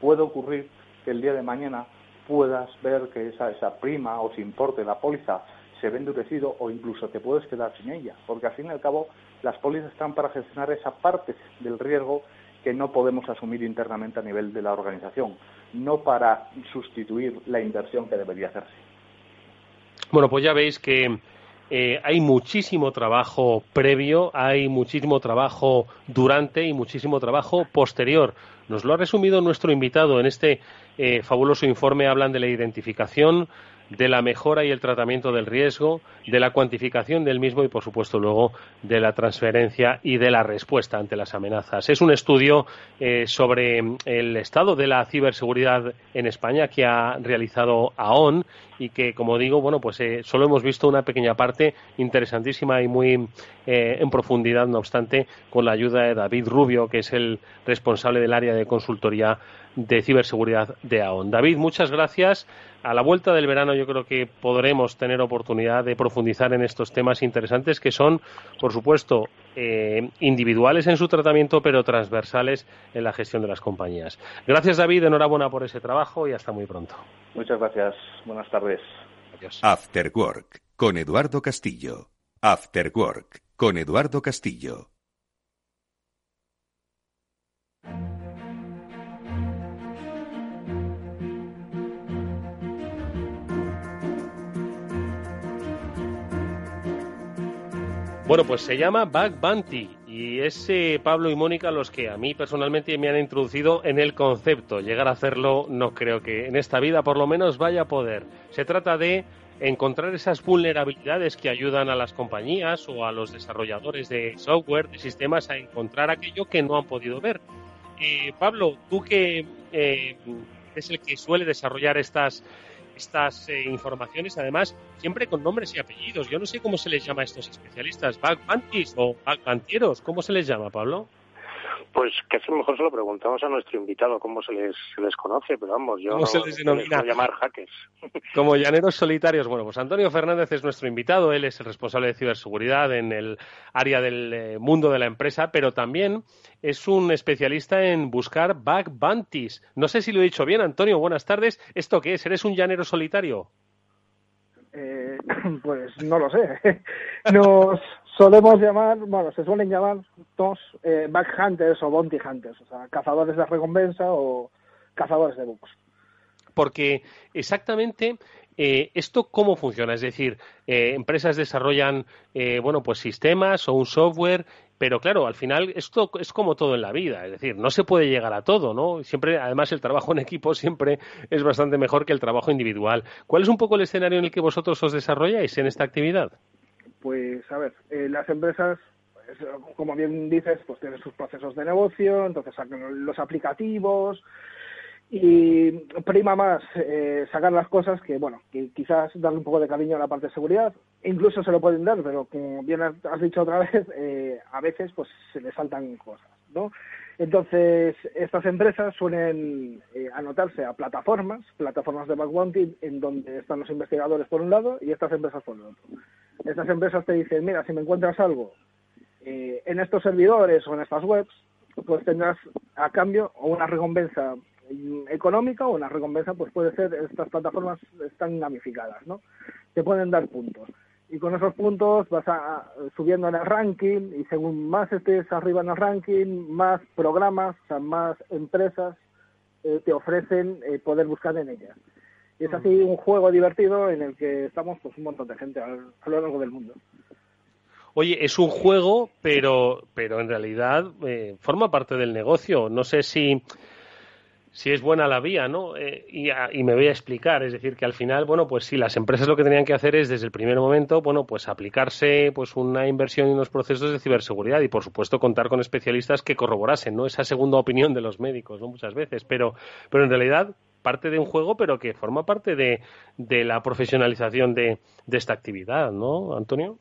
puede ocurrir que el día de mañana puedas ver que esa, esa prima o si importe la póliza se ve endurecido o incluso te puedes quedar sin ella, porque al fin y al cabo las pólizas están para gestionar esa parte del riesgo que no podemos asumir internamente a nivel de la organización, no para sustituir la inversión que debería hacerse. Bueno, pues ya veis que eh, hay muchísimo trabajo previo, hay muchísimo trabajo durante y muchísimo trabajo posterior. Nos lo ha resumido nuestro invitado en este eh, fabuloso informe. Hablan de la identificación, de la mejora y el tratamiento del riesgo, de la cuantificación del mismo y, por supuesto, luego de la transferencia y de la respuesta ante las amenazas. Es un estudio eh, sobre el estado de la ciberseguridad en España que ha realizado AON y que, como digo, bueno, pues eh, solo hemos visto una pequeña parte interesantísima y muy eh, en profundidad, no obstante, con la ayuda de David Rubio, que es el responsable del área de consultoría de ciberseguridad de AON. David, muchas gracias. A la vuelta del verano yo creo que podremos tener oportunidad de profundizar en estos temas interesantes que son, por supuesto, eh, individuales en su tratamiento, pero transversales en la gestión de las compañías. Gracias, David. Enhorabuena por ese trabajo y hasta muy pronto. Muchas gracias. Buenas tardes. Adiós. After Work con Eduardo Castillo. After Work con Eduardo Castillo. Bueno, pues se llama Bug Bounty y es eh, Pablo y Mónica los que a mí personalmente me han introducido en el concepto. Llegar a hacerlo no creo que en esta vida por lo menos vaya a poder. Se trata de encontrar esas vulnerabilidades que ayudan a las compañías o a los desarrolladores de software, de sistemas, a encontrar aquello que no han podido ver. Eh, Pablo, tú que eh, es el que suele desarrollar estas estas eh, informaciones, además, siempre con nombres y apellidos. Yo no sé cómo se les llama a estos especialistas, bug o bug ¿cómo se les llama, Pablo? Pues casi mejor se lo preguntamos a nuestro invitado cómo se les, se les conoce, pero vamos, yo ¿Cómo se les denomina? llamar hackers. Como llaneros solitarios. Bueno, pues Antonio Fernández es nuestro invitado, él es el responsable de ciberseguridad en el área del eh, mundo de la empresa, pero también es un especialista en buscar bug bounties. No sé si lo he dicho bien, Antonio, buenas tardes. ¿Esto qué es? ¿Eres un llanero solitario? Eh, pues no lo sé. Nos solemos llamar, bueno, se suelen llamar dos eh, back hunters o bounty hunters, o sea, cazadores de recompensa o cazadores de bugs. Porque exactamente eh, ¿Esto cómo funciona? Es decir, eh, empresas desarrollan, eh, bueno, pues sistemas o un software, pero claro, al final esto es como todo en la vida, es decir, no se puede llegar a todo, ¿no? Siempre, además, el trabajo en equipo siempre es bastante mejor que el trabajo individual. ¿Cuál es un poco el escenario en el que vosotros os desarrolláis en esta actividad? Pues, a ver, las empresas pues, como bien dices, pues tienen sus procesos de negocio, entonces sacan los aplicativos, y prima más eh, sacar las cosas que, bueno, que quizás darle un poco de cariño a la parte de seguridad. Incluso se lo pueden dar, pero como bien has dicho otra vez, eh, a veces pues se le saltan cosas, ¿no? Entonces, estas empresas suelen eh, anotarse a plataformas, plataformas de backbounty, en donde están los investigadores por un lado y estas empresas por el otro. Estas empresas te dicen, mira, si me encuentras algo en estos servidores o en estas webs, pues tendrás a cambio una recompensa económica o una recompensa pues puede ser estas plataformas están gamificadas no te pueden dar puntos y con esos puntos vas a, subiendo en el ranking y según más estés arriba en el ranking más programas o sea, más empresas eh, te ofrecen eh, poder buscar en ellas. Y es así un juego divertido en el que estamos pues un montón de gente a, lo largo del mundo. Oye, es un juego, pero, pero en realidad eh, forma parte del negocio. No sé si si es buena la vía, ¿no? Eh, y, me voy a explicar, es decir, que al final, bueno, pues sí, las empresas lo que tenían que hacer es desde el primer momento, bueno, pues aplicarse pues una inversión en unos procesos de ciberseguridad y por supuesto contar con especialistas que corroborasen, ¿no? Esa segunda opinión de los médicos, ¿no? Muchas veces, pero, pero en realidad parte de un juego, pero que forma parte de, de la profesionalización de, de esta actividad, ¿no, Antonio?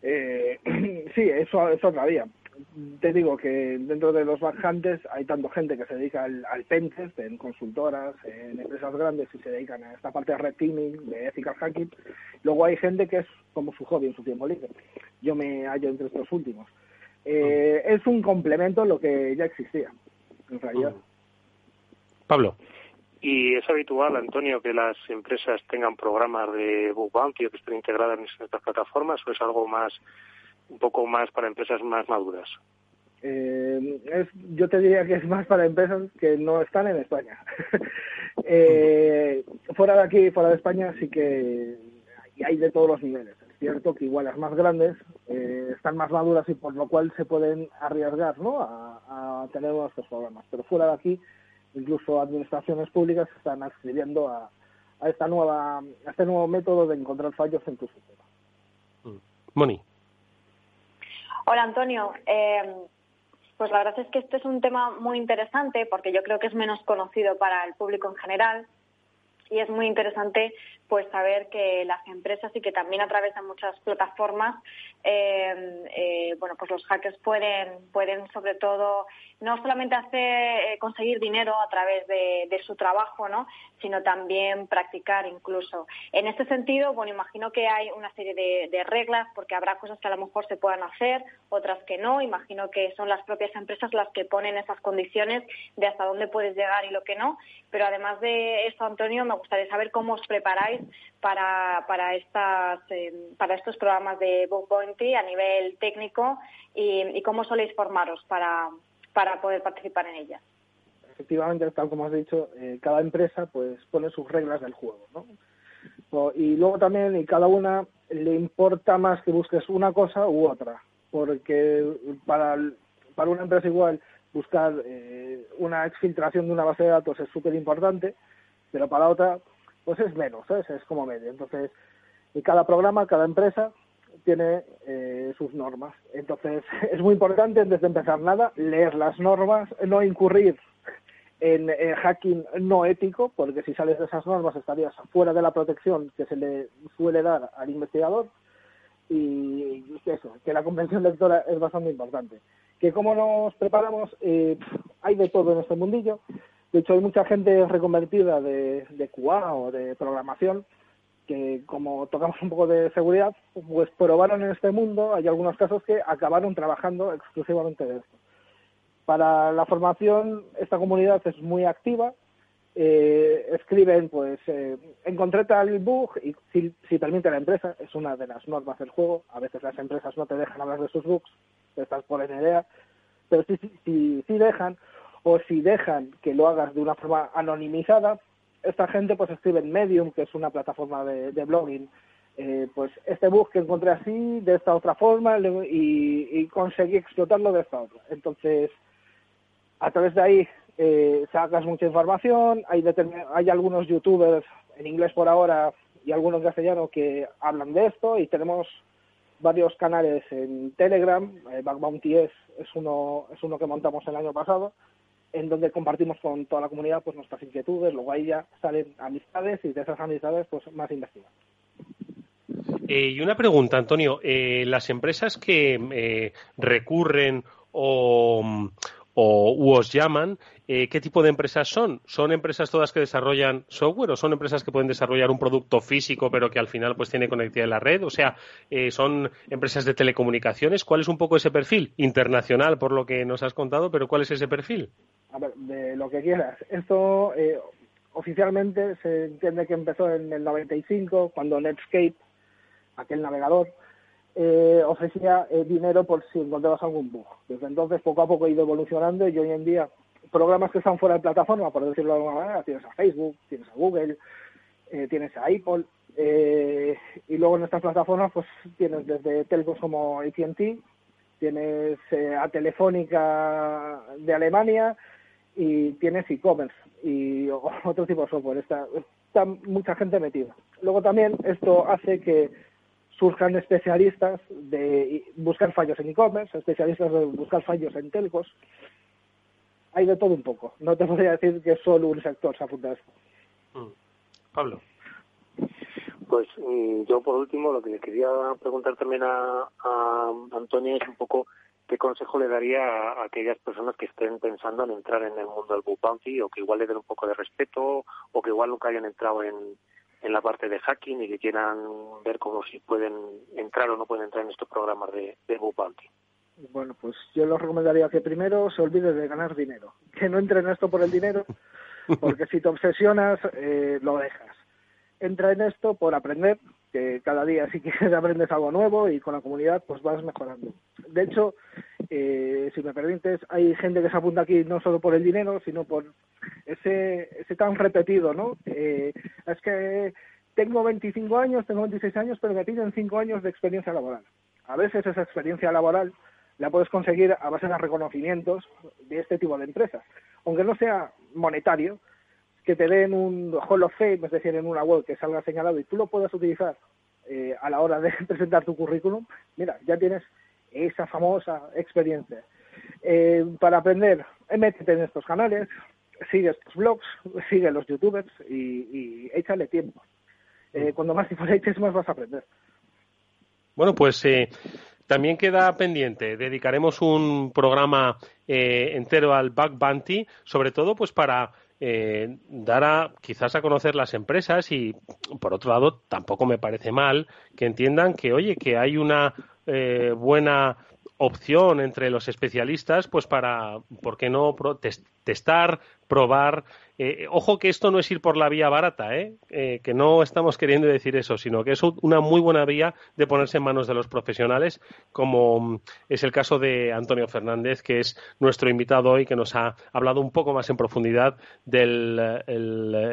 Eh, sí, eso es otra vía te digo que dentro de los backhunters hay tanto gente que se dedica al, al pentest en consultoras, en empresas grandes y se dedican a esta parte de red teaming, de ethical hacking. Luego hay gente que es como su hobby en su tiempo libre. Yo me hallo entre estos últimos. Eh, es un complemento a lo que ya existía, en realidad. Pablo. ¿Y es habitual, Antonio, que las empresas tengan programas de bug bounty o que estén integradas en estas plataformas o es algo más un poco más para empresas más maduras? Eh, es, yo te diría que es más para empresas que no están en España. eh, fuera de aquí, fuera de España, sí que hay de todos los niveles. Es cierto que igual las más grandes eh, están más maduras y por lo cual se pueden arriesgar ¿no? a, a tener nuestros programas. Pero fuera de aquí, incluso administraciones públicas están accediendo a, a esta nueva, a este nuevo método de encontrar fallos en tu sistema. Mm. Moni. Hola Antonio. Eh, pues la verdad es que este es un tema muy interesante porque yo creo que es menos conocido para el público en general y es muy interesante pues saber que las empresas y que también a través de muchas plataformas eh, eh, bueno pues los hackers pueden pueden sobre todo no solamente hacer eh, conseguir dinero a través de, su trabajo no sino también practicar incluso. En este sentido bueno imagino que hay una serie de, de reglas porque habrá cosas que a lo mejor se puedan hacer otras que no. Imagino que son las propias empresas las que ponen esas condiciones de hasta dónde puedes llegar y lo que no. Pero además de esto Antonio me gustaría saber cómo os preparáis para, para, estas, eh, para estos programas de Book a nivel técnico y, cómo soléis formaros para, para poder participar en ellas. Efectivamente, tal como has dicho, eh, cada empresa pues pone sus reglas del juego, ¿no? Y luego también, y cada una le importa más que busques una cosa u otra, porque para, para una empresa igual buscar eh, una exfiltración de una base de datos es súper importante, pero para otra pues es menos, es como medio. Entonces, y cada programa, cada empresa tiene eh, sus normas. Entonces, es muy importante, antes de empezar nada, leer las normas, no incurrir en, hacking no ético, porque si sales de esas normas estarías fuera de la protección que se le suele dar al investigador. Y eso, que la convención lectora es bastante importante. Que cómo nos preparamos, eh, hay de todo en este mundillo. De hecho, hay mucha gente reconvertida de, de QA o de programación que, como tocamos un poco de seguridad, pues probaron en este mundo. Hay algunos casos que acabaron trabajando exclusivamente de esto. Para la formación, esta comunidad es muy activa. Eh, escriben, pues, eh, encontré tal bug y si, permite la empresa, es una de las normas del juego. A veces las empresas no te dejan hablar de sus bugs, estás por en idea, pero si, si, si dejan, o si dejan que lo hagas de una forma anonimizada, esta gente pues escribe en Medium, que es una plataforma de, blogging, eh, pues este bug que encontré así, de esta otra forma, y, conseguí explotarlo de esta otra. Entonces, a través de ahí eh, sacas mucha información, hay, hay algunos youtubers en inglés por ahora y algunos en castellano que hablan de esto y tenemos varios canales en Telegram, eh, Backbounty es, es, uno, es uno que montamos el año pasado, en donde compartimos con toda la comunidad pues nuestras inquietudes, luego ahí ya salen amistades y de esas amistades pues más investigación. Eh, y una pregunta, Antonio, eh, las empresas que eh, recurren o, o os llaman, ¿qué tipo de empresas son? ¿Son empresas todas que desarrollan software o son empresas que pueden desarrollar un producto físico pero que al final pues tiene conectividad en la red? O sea, ¿son empresas de telecomunicaciones? ¿Cuál es un poco ese perfil? Internacional, por lo que nos has contado, pero ¿cuál es ese perfil? A ver, de lo que quieras. Esto eh, oficialmente se entiende que empezó en el 95, cuando Netscape, aquel navegador, eh, ofrecía eh, dinero por si encontrabas algún bug. Desde entonces poco a poco ha ido evolucionando y hoy en día programas que están fuera de plataforma, por decirlo de alguna manera, tienes a Facebook, tienes a Google, eh, tienes a Apple y luego en estas plataformas pues tienes desde telcos como AT&T, tienes a Telefónica de Alemania y tienes e-commerce y otro tipo de software. Está, está mucha gente metida. Luego también esto hace que surjan especialistas de buscar fallos en e-commerce, especialistas de buscar fallos en telcos. Hay de todo un poco. No te podría decir que solo un sector se apunta a esto. Mm. Pablo. Pues mm, yo por último lo que le quería preguntar también a, a Antonio es un poco qué consejo le daría a, aquellas personas que estén pensando en entrar en el mundo del book bounty o que igual le den un poco de respeto o que igual nunca hayan entrado en, en la parte de hacking y que quieran ver cómo si pueden entrar o no pueden entrar en estos programas de, de Bounty. Bueno, pues yo les recomendaría que primero se olvide de ganar dinero, que no entre en esto por el dinero, porque si te obsesionas, eh, lo dejas. Entra en esto por aprender, que cada día sí que aprendes algo nuevo y con la comunidad pues vas mejorando. De hecho, eh, si me permites, hay gente que se apunta aquí no solo por el dinero, sino por ese, ese tan repetido, ¿no? Eh, es que tengo 25 años, tengo 26 años, pero me piden 5 años de experiencia laboral. A veces esa experiencia laboral la puedes conseguir a base de reconocimientos de este tipo de empresas. Aunque no sea monetario, que te den un Hall of Fame, es decir, en una web que salga señalado y tú lo puedas utilizar eh, a la hora de presentar tu currículum, mira, ya tienes esa famosa experiencia. Eh, para aprender, métete en estos canales, sigue estos blogs, sigue los youtubers y, échale tiempo. Eh, mm. cuando más tiempo le eches, más vas a aprender. Bueno, pues también queda pendiente. Dedicaremos un programa entero al Bug Bounty, sobre todo pues para eh, dar a, quizás a conocer las empresas y, por otro lado, tampoco me parece mal que entiendan que, oye, que hay una eh, buena opción entre los especialistas, pues para, ¿por qué no testar, probar eh, ojo que esto no es ir por la vía barata, ¿eh? ¿eh? que no estamos queriendo decir eso, sino que es una muy buena vía de ponerse en manos de los profesionales, como mm, es el caso de Antonio Fernández, que es nuestro invitado hoy, que nos ha hablado un poco más en profundidad de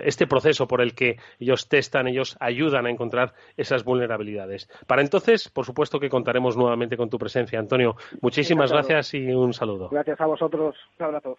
este proceso por el que ellos testan, ellos ayudan a encontrar esas vulnerabilidades. Para entonces, por supuesto que contaremos nuevamente con tu presencia, Antonio. Muchísimas gracias y un saludo. Gracias a vosotros. Un abrazo.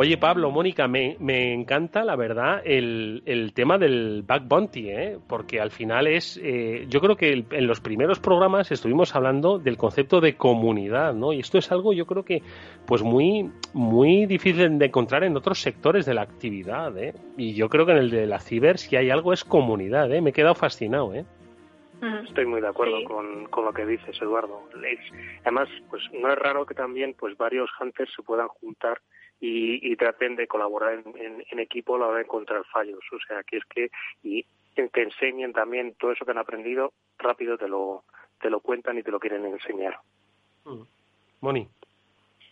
Oye, Pablo, Mónica, me, encanta, la verdad, el, tema del Back Bounty, ¿eh? porque al final es, eh, yo creo que en los primeros programas estuvimos hablando del concepto de comunidad, ¿no? Y esto es algo, yo creo que, pues muy, muy difícil de encontrar en otros sectores de la actividad, ¿eh? Y yo creo que en el de la ciber, si hay algo, es comunidad, ¿eh? Me he quedado fascinado, ¿eh? Estoy muy de acuerdo con, con, lo que dices, Eduardo. además, pues no es raro que también pues varios hunters se puedan juntar y, traten de colaborar en, equipo a la hora de encontrar fallos. O sea, que es que y te enseñen también todo eso que han aprendido, rápido te lo, te lo cuentan y te lo quieren enseñar. Mm. Moni.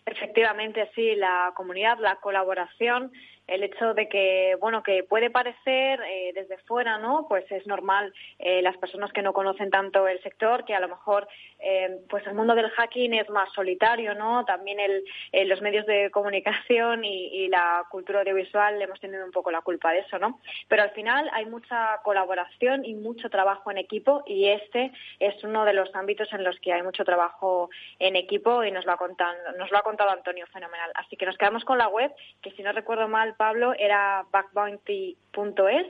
Efectivamente, sí, la comunidad, la colaboración el hecho de que, bueno, que puede parecer eh, desde fuera, ¿no? Pues es normal eh, las personas que no conocen tanto el sector, que a lo mejor, eh, pues el mundo del hacking es más solitario, ¿no? También el, los medios de comunicación y, la cultura audiovisual hemos tenido un poco la culpa de eso, ¿no? Pero al final hay mucha colaboración y mucho trabajo en equipo y este es uno de los ámbitos en los que hay mucho trabajo en equipo y nos lo ha contado, nos lo ha contado Antonio fenomenal. Así que nos quedamos con la web, que si no recuerdo mal, Pablo, era backbounty.es,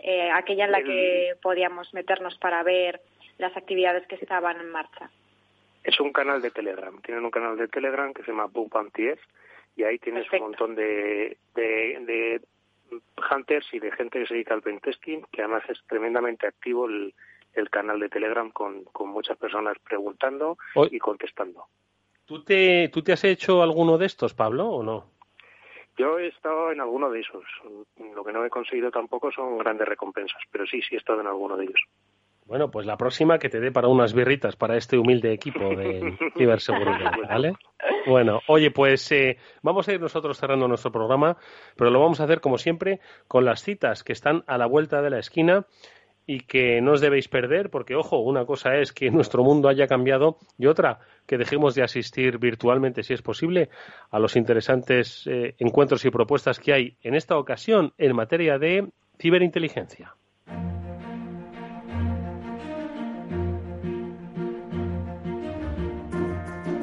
eh, aquella en la que podíamos meternos para ver las actividades que estaban en marcha. Es un canal de Telegram. Tienen un canal de Telegram que se llama Bounty y ahí tienes un montón de, de, hunters y de gente que se dedica al pentesting, que además es tremendamente activo el, canal de Telegram con, con muchas personas preguntando y contestando. ¿Tú te, ¿Tú te has hecho alguno de estos, Pablo, o no? Yo he estado en alguno de esos. Lo que no he conseguido tampoco son grandes recompensas, pero sí, sí he estado en alguno de ellos. Bueno, pues la próxima que te dé para unas birritas para este humilde equipo de ciberseguridad, ¿vale? Bueno, oye, pues eh, vamos a ir nosotros cerrando nuestro programa, pero lo vamos a hacer como siempre con las citas que están a la vuelta de la esquina y que no os debéis perder, porque ojo, una cosa es que nuestro mundo haya cambiado y otra, que dejemos de asistir virtualmente, si es posible, a los interesantes eh, encuentros y propuestas que hay en esta ocasión en materia de ciberinteligencia.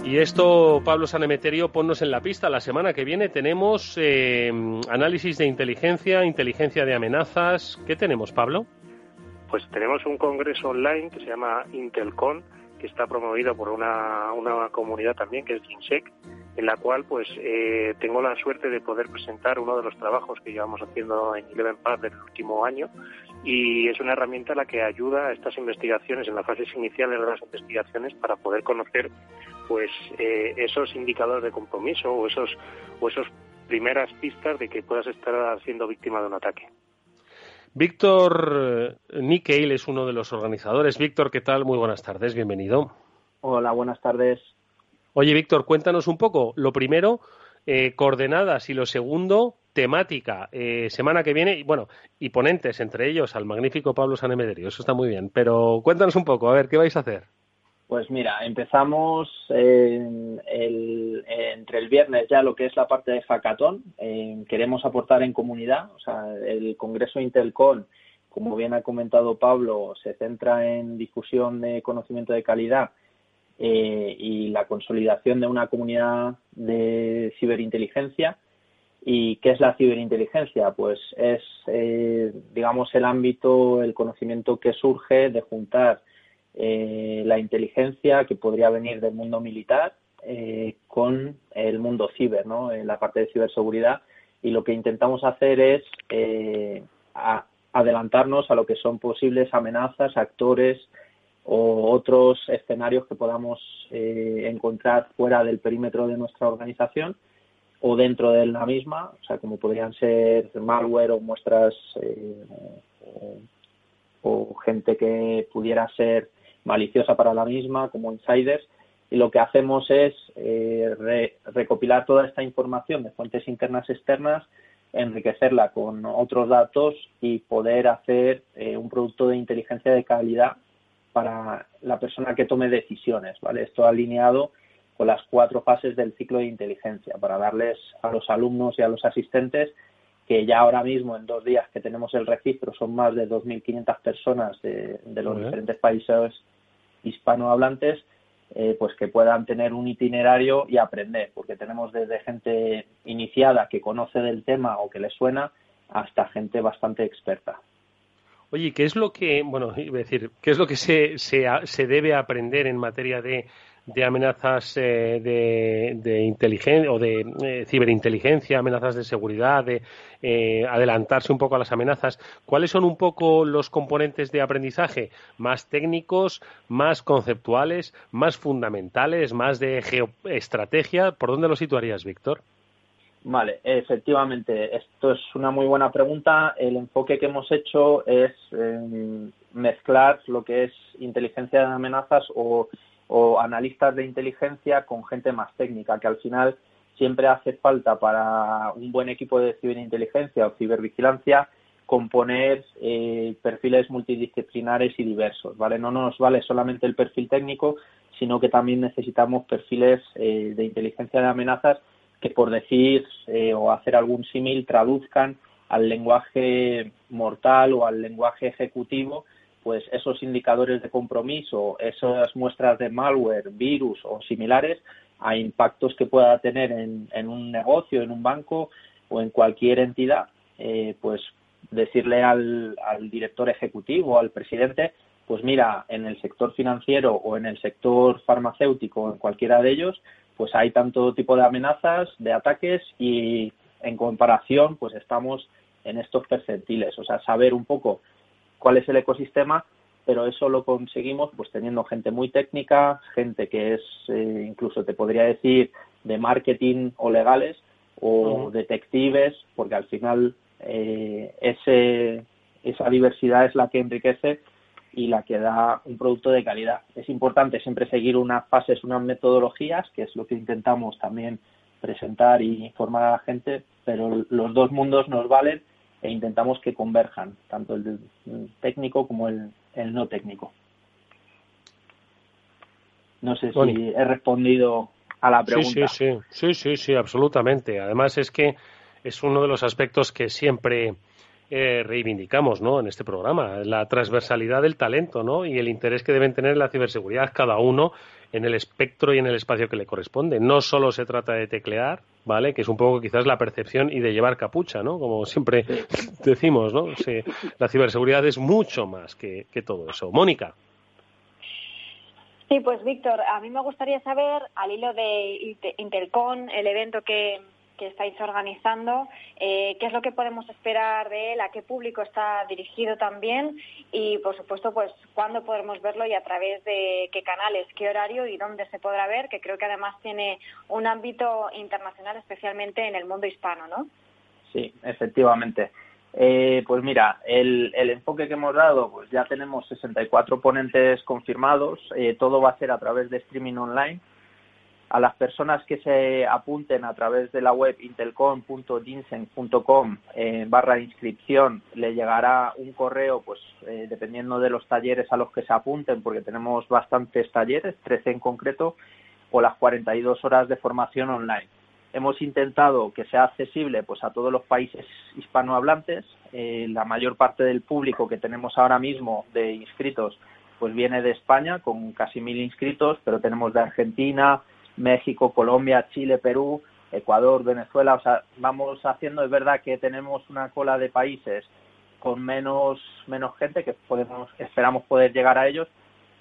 Y esto, Pablo Sanemeterio, ponnos en la pista. La semana que viene tenemos eh, análisis de inteligencia, inteligencia de amenazas. ¿Qué tenemos, Pablo? Pues tenemos un congreso online que se llama Intelcon, que está promovido por una, una comunidad también que es GINSEC, en la cual pues eh, tengo la suerte de poder presentar uno de los trabajos que llevamos haciendo en Eleven Path del último año y es una herramienta la que ayuda a estas investigaciones en las fases iniciales de las investigaciones para poder conocer pues eh, esos indicadores de compromiso o esos o esos primeras pistas de que puedas estar siendo víctima de un ataque. Víctor eh, Nickel es uno de los organizadores. Víctor, ¿qué tal? Muy buenas tardes, bienvenido. Hola, buenas tardes. Oye, Víctor, cuéntanos un poco. Lo primero, eh, coordenadas y lo segundo, temática. Eh, semana que viene, y bueno, y ponentes, entre ellos al magnífico Pablo Sanemeterio. Eso está muy bien. Pero cuéntanos un poco, a ver, ¿qué vais a hacer? Pues mira, empezamos entre el viernes ya lo que es la parte de Hackathon. queremos aportar en comunidad, o sea, el Congreso Intelcon, como bien ha comentado Pablo, se centra en difusión de conocimiento de calidad eh, y la consolidación de una comunidad de ciberinteligencia. ¿Y qué es la ciberinteligencia? Pues es, eh, digamos, el ámbito, el conocimiento que surge de juntar eh, la inteligencia que podría venir del mundo militar con el mundo ciber, ¿no? En la parte de ciberseguridad. Y lo que intentamos hacer es adelantarnos a lo que son posibles amenazas, actores, o otros escenarios que podamos eh, encontrar fuera del perímetro de nuestra organización o dentro de la misma, o sea, como podrían ser malware o muestras eh, o, gente que pudiera ser maliciosa para la misma, como insiders. Y lo que hacemos es eh, recopilar toda esta información de fuentes internas y externas, enriquecerla con otros datos y poder hacer un producto de inteligencia de calidad para la persona que tome decisiones, ¿vale? Esto alineado con las cuatro fases del ciclo de inteligencia para darles a los alumnos y a los asistentes que ya ahora mismo en dos días que tenemos el registro son más de 2.500 personas de, los diferentes países hispanohablantes, eh, pues que puedan tener un itinerario y aprender, porque tenemos desde gente iniciada que conoce del tema o que le suena hasta gente bastante experta. Oye, ¿qué es lo que, bueno, iba a decir, qué es lo que se, se, se debe aprender en materia de, de amenazas eh, de, de inteligencia o de eh, ciberinteligencia, amenazas de seguridad, de eh, adelantarse un poco a las amenazas. ¿Cuáles son un poco los componentes de aprendizaje? ¿Más técnicos, más conceptuales, más fundamentales, más de geoestrategia? ¿Por dónde lo situarías, Víctor? Vale, efectivamente, esto es una muy buena pregunta. El enfoque que hemos hecho es em, mezclar lo que es inteligencia de amenazas o, analistas de inteligencia con gente más técnica, que al final siempre hace falta para un buen equipo de ciberinteligencia o cibervigilancia componer eh, perfiles multidisciplinares y diversos, ¿vale? No nos vale solamente el perfil técnico, sino que también necesitamos perfiles eh, de inteligencia de amenazas que por decir eh, o hacer algún símil traduzcan al lenguaje mortal o al lenguaje ejecutivo pues esos indicadores de compromiso, esas muestras de malware, virus o similares a impactos que pueda tener en, un negocio, en un banco o en cualquier entidad, eh, pues decirle al, al director ejecutivo, al presidente, pues mira, en el sector financiero o en el sector farmacéutico, en cualquiera de ellos, pues hay tanto tipo de amenazas, de ataques y en comparación pues estamos en estos percentiles, o sea, saber un poco cuál es el ecosistema, pero eso lo conseguimos pues teniendo gente muy técnica, gente que es eh, incluso te podría decir de marketing o legales o detectives, porque al final eh, ese, esa diversidad es la que enriquece y la que da un producto de calidad. Es importante siempre seguir unas fases, unas metodologías, que es lo que intentamos también presentar y informar a la gente, pero los dos mundos nos valen e intentamos que converjan, tanto el, técnico como el, no técnico. No sé si he respondido a la pregunta. Sí, sí, sí, sí, sí, sí, absolutamente. Además es que es uno de los aspectos que siempre eh, reivindicamos ¿no? en este programa, la transversalidad del talento ¿no? y el interés que deben tener la ciberseguridad cada uno en el espectro y en el espacio que le corresponde. No solo se trata de teclear, ¿vale? Que es un poco quizás la percepción y de llevar capucha, ¿no? Como siempre decimos, ¿no? la ciberseguridad es mucho más que, que todo eso. Mónica. Sí, pues Víctor, a mí me gustaría saber, al hilo de Intelcon, el evento que, que estáis organizando, eh, qué es lo que podemos esperar de él, a qué público está dirigido también y, por supuesto, pues cuándo podremos verlo y a través de qué canales, qué horario y dónde se podrá ver, que creo que además tiene un ámbito internacional, especialmente en el mundo hispano, ¿no? Sí, efectivamente. Eh, pues mira, el, el, enfoque que hemos dado, pues ya tenemos 64 ponentes confirmados. Eh, todo va a ser a través de streaming online a las personas que se apunten a través de la web intelcom.ginseng.com eh, barra inscripción le llegará un correo pues eh, dependiendo de los talleres a los que se apunten porque tenemos bastantes talleres 13 en concreto o las 42 horas de formación online. Hemos intentado que sea accesible pues a todos los países hispanohablantes. Eh, la mayor parte del público que tenemos ahora mismo de inscritos pues viene de España con casi mil inscritos, pero tenemos de Argentina, México, Colombia, Chile, Perú, Ecuador, Venezuela. O sea, vamos haciendo, es verdad que tenemos una cola de países con menos, menos gente que podemos, esperamos poder llegar a ellos,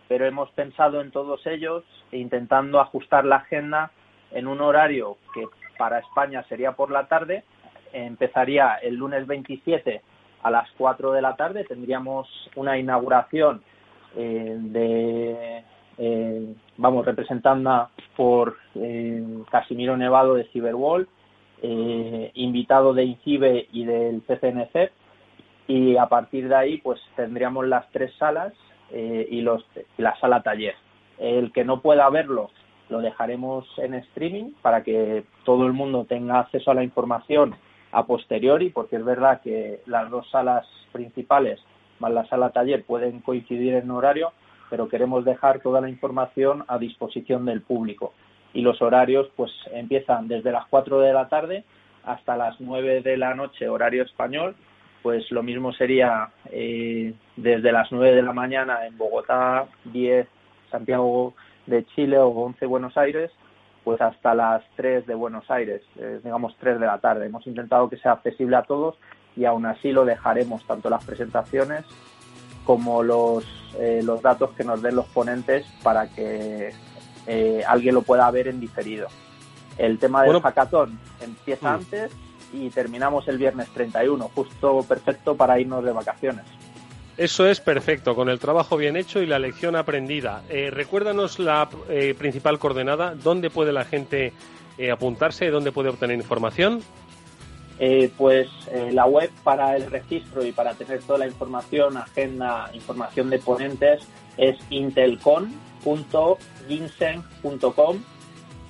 pero hemos pensado en todos ellos e intentando ajustar la agenda en un horario que para España sería por la tarde. Empezaría el lunes 27 a las 4 de la tarde. Tendríamos una inauguración eh, de, eh, vamos, representada por eh, Casimiro Nevado de Cyberwall, invitado de INCIBE y del CCNC. Y a partir de ahí, pues tendríamos las tres salas y, los, la sala taller. El que no pueda verlo, lo dejaremos en streaming para que todo el mundo tenga acceso a la información a posteriori, porque es verdad que las dos salas principales más la sala taller pueden coincidir en horario, pero queremos dejar toda la información a disposición del público. Y los horarios pues empiezan desde las 4 de la tarde hasta las 9 de la noche, horario español. Pues lo mismo sería eh, desde las 9 de la mañana en Bogotá, 10 Santiago de Chile o 11 Buenos Aires, pues hasta las 3 de Buenos Aires, eh, digamos 3 de la tarde. Hemos intentado que sea accesible a todos y aún así lo dejaremos tanto las presentaciones como los, eh, los datos que nos den los ponentes para que eh, alguien lo pueda ver en diferido. El tema del hackathon empieza mm. antes y terminamos el viernes 31, justo perfecto para irnos de vacaciones. Eso es perfecto, con el trabajo bien hecho y la lección aprendida. Eh, recuérdanos la principal coordenada, dónde puede la gente apuntarse, dónde puede obtener información. Eh, pues eh, la web para el registro y para tener toda la información, agenda, información de ponentes es intelcon.ginseng.com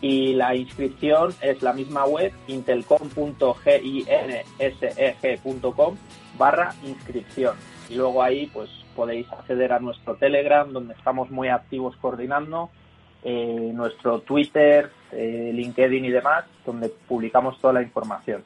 y la inscripción es la misma web intelcon.ginseg.com barra inscripción y luego ahí pues podéis acceder a nuestro Telegram donde estamos muy activos coordinando eh, nuestro Twitter, LinkedIn y demás donde publicamos toda la información.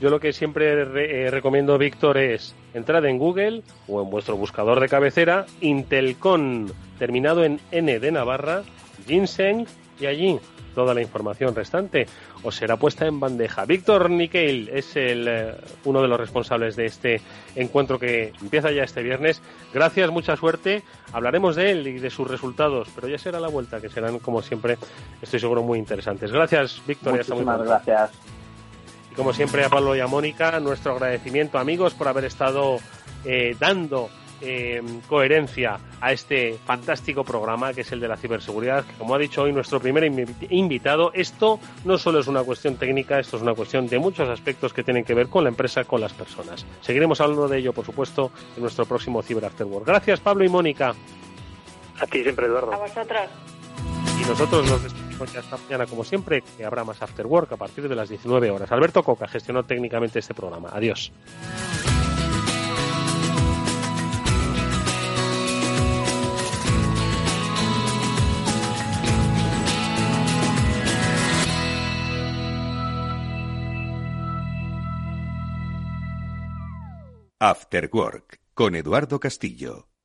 Yo lo que siempre eh, recomiendo, Víctor, es entrar en Google o en vuestro buscador de cabecera, Intelcon, terminado en N de Navarra, Ginseng, y allí toda la información restante os será puesta en bandeja. Víctor Niquel es el, eh, uno de los responsables de este encuentro que empieza ya este viernes. Gracias, mucha suerte. Hablaremos de él y de sus resultados, pero ya será la vuelta, que serán, como siempre, estoy seguro, muy interesantes. Gracias, Víctor. Muchísimas gracias como siempre a Pablo y a Mónica, nuestro agradecimiento amigos por haber estado eh, dando eh, coherencia a este fantástico programa que es el de la ciberseguridad, que como ha dicho hoy nuestro primer invitado, esto no solo es una cuestión técnica, esto es una cuestión de muchos aspectos que tienen que ver con la empresa, con las personas. Seguiremos hablando de ello, por supuesto, en nuestro próximo Ciber After Gracias Pablo y Mónica. A ti siempre, Eduardo. A vosotros. Y nosotros nos despedimos ya esta mañana, como siempre, que habrá más After Work a partir de las 19 horas. Alberto Coca gestionó técnicamente este programa. Adiós. After Work con Eduardo Castillo.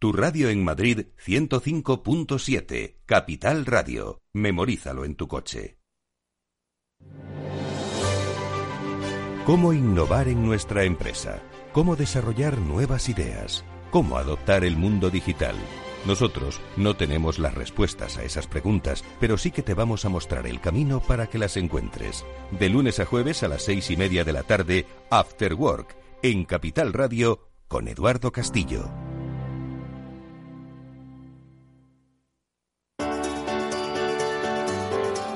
Tu radio en Madrid 105.7, Capital Radio. Memorízalo en tu coche. ¿Cómo innovar en nuestra empresa? ¿Cómo desarrollar nuevas ideas? ¿Cómo adoptar el mundo digital? Nosotros no tenemos las respuestas a esas preguntas, pero sí que te vamos a mostrar el camino para que las encuentres. De lunes a jueves a las seis y media de la tarde, After Work, en Capital Radio, con Eduardo Castillo.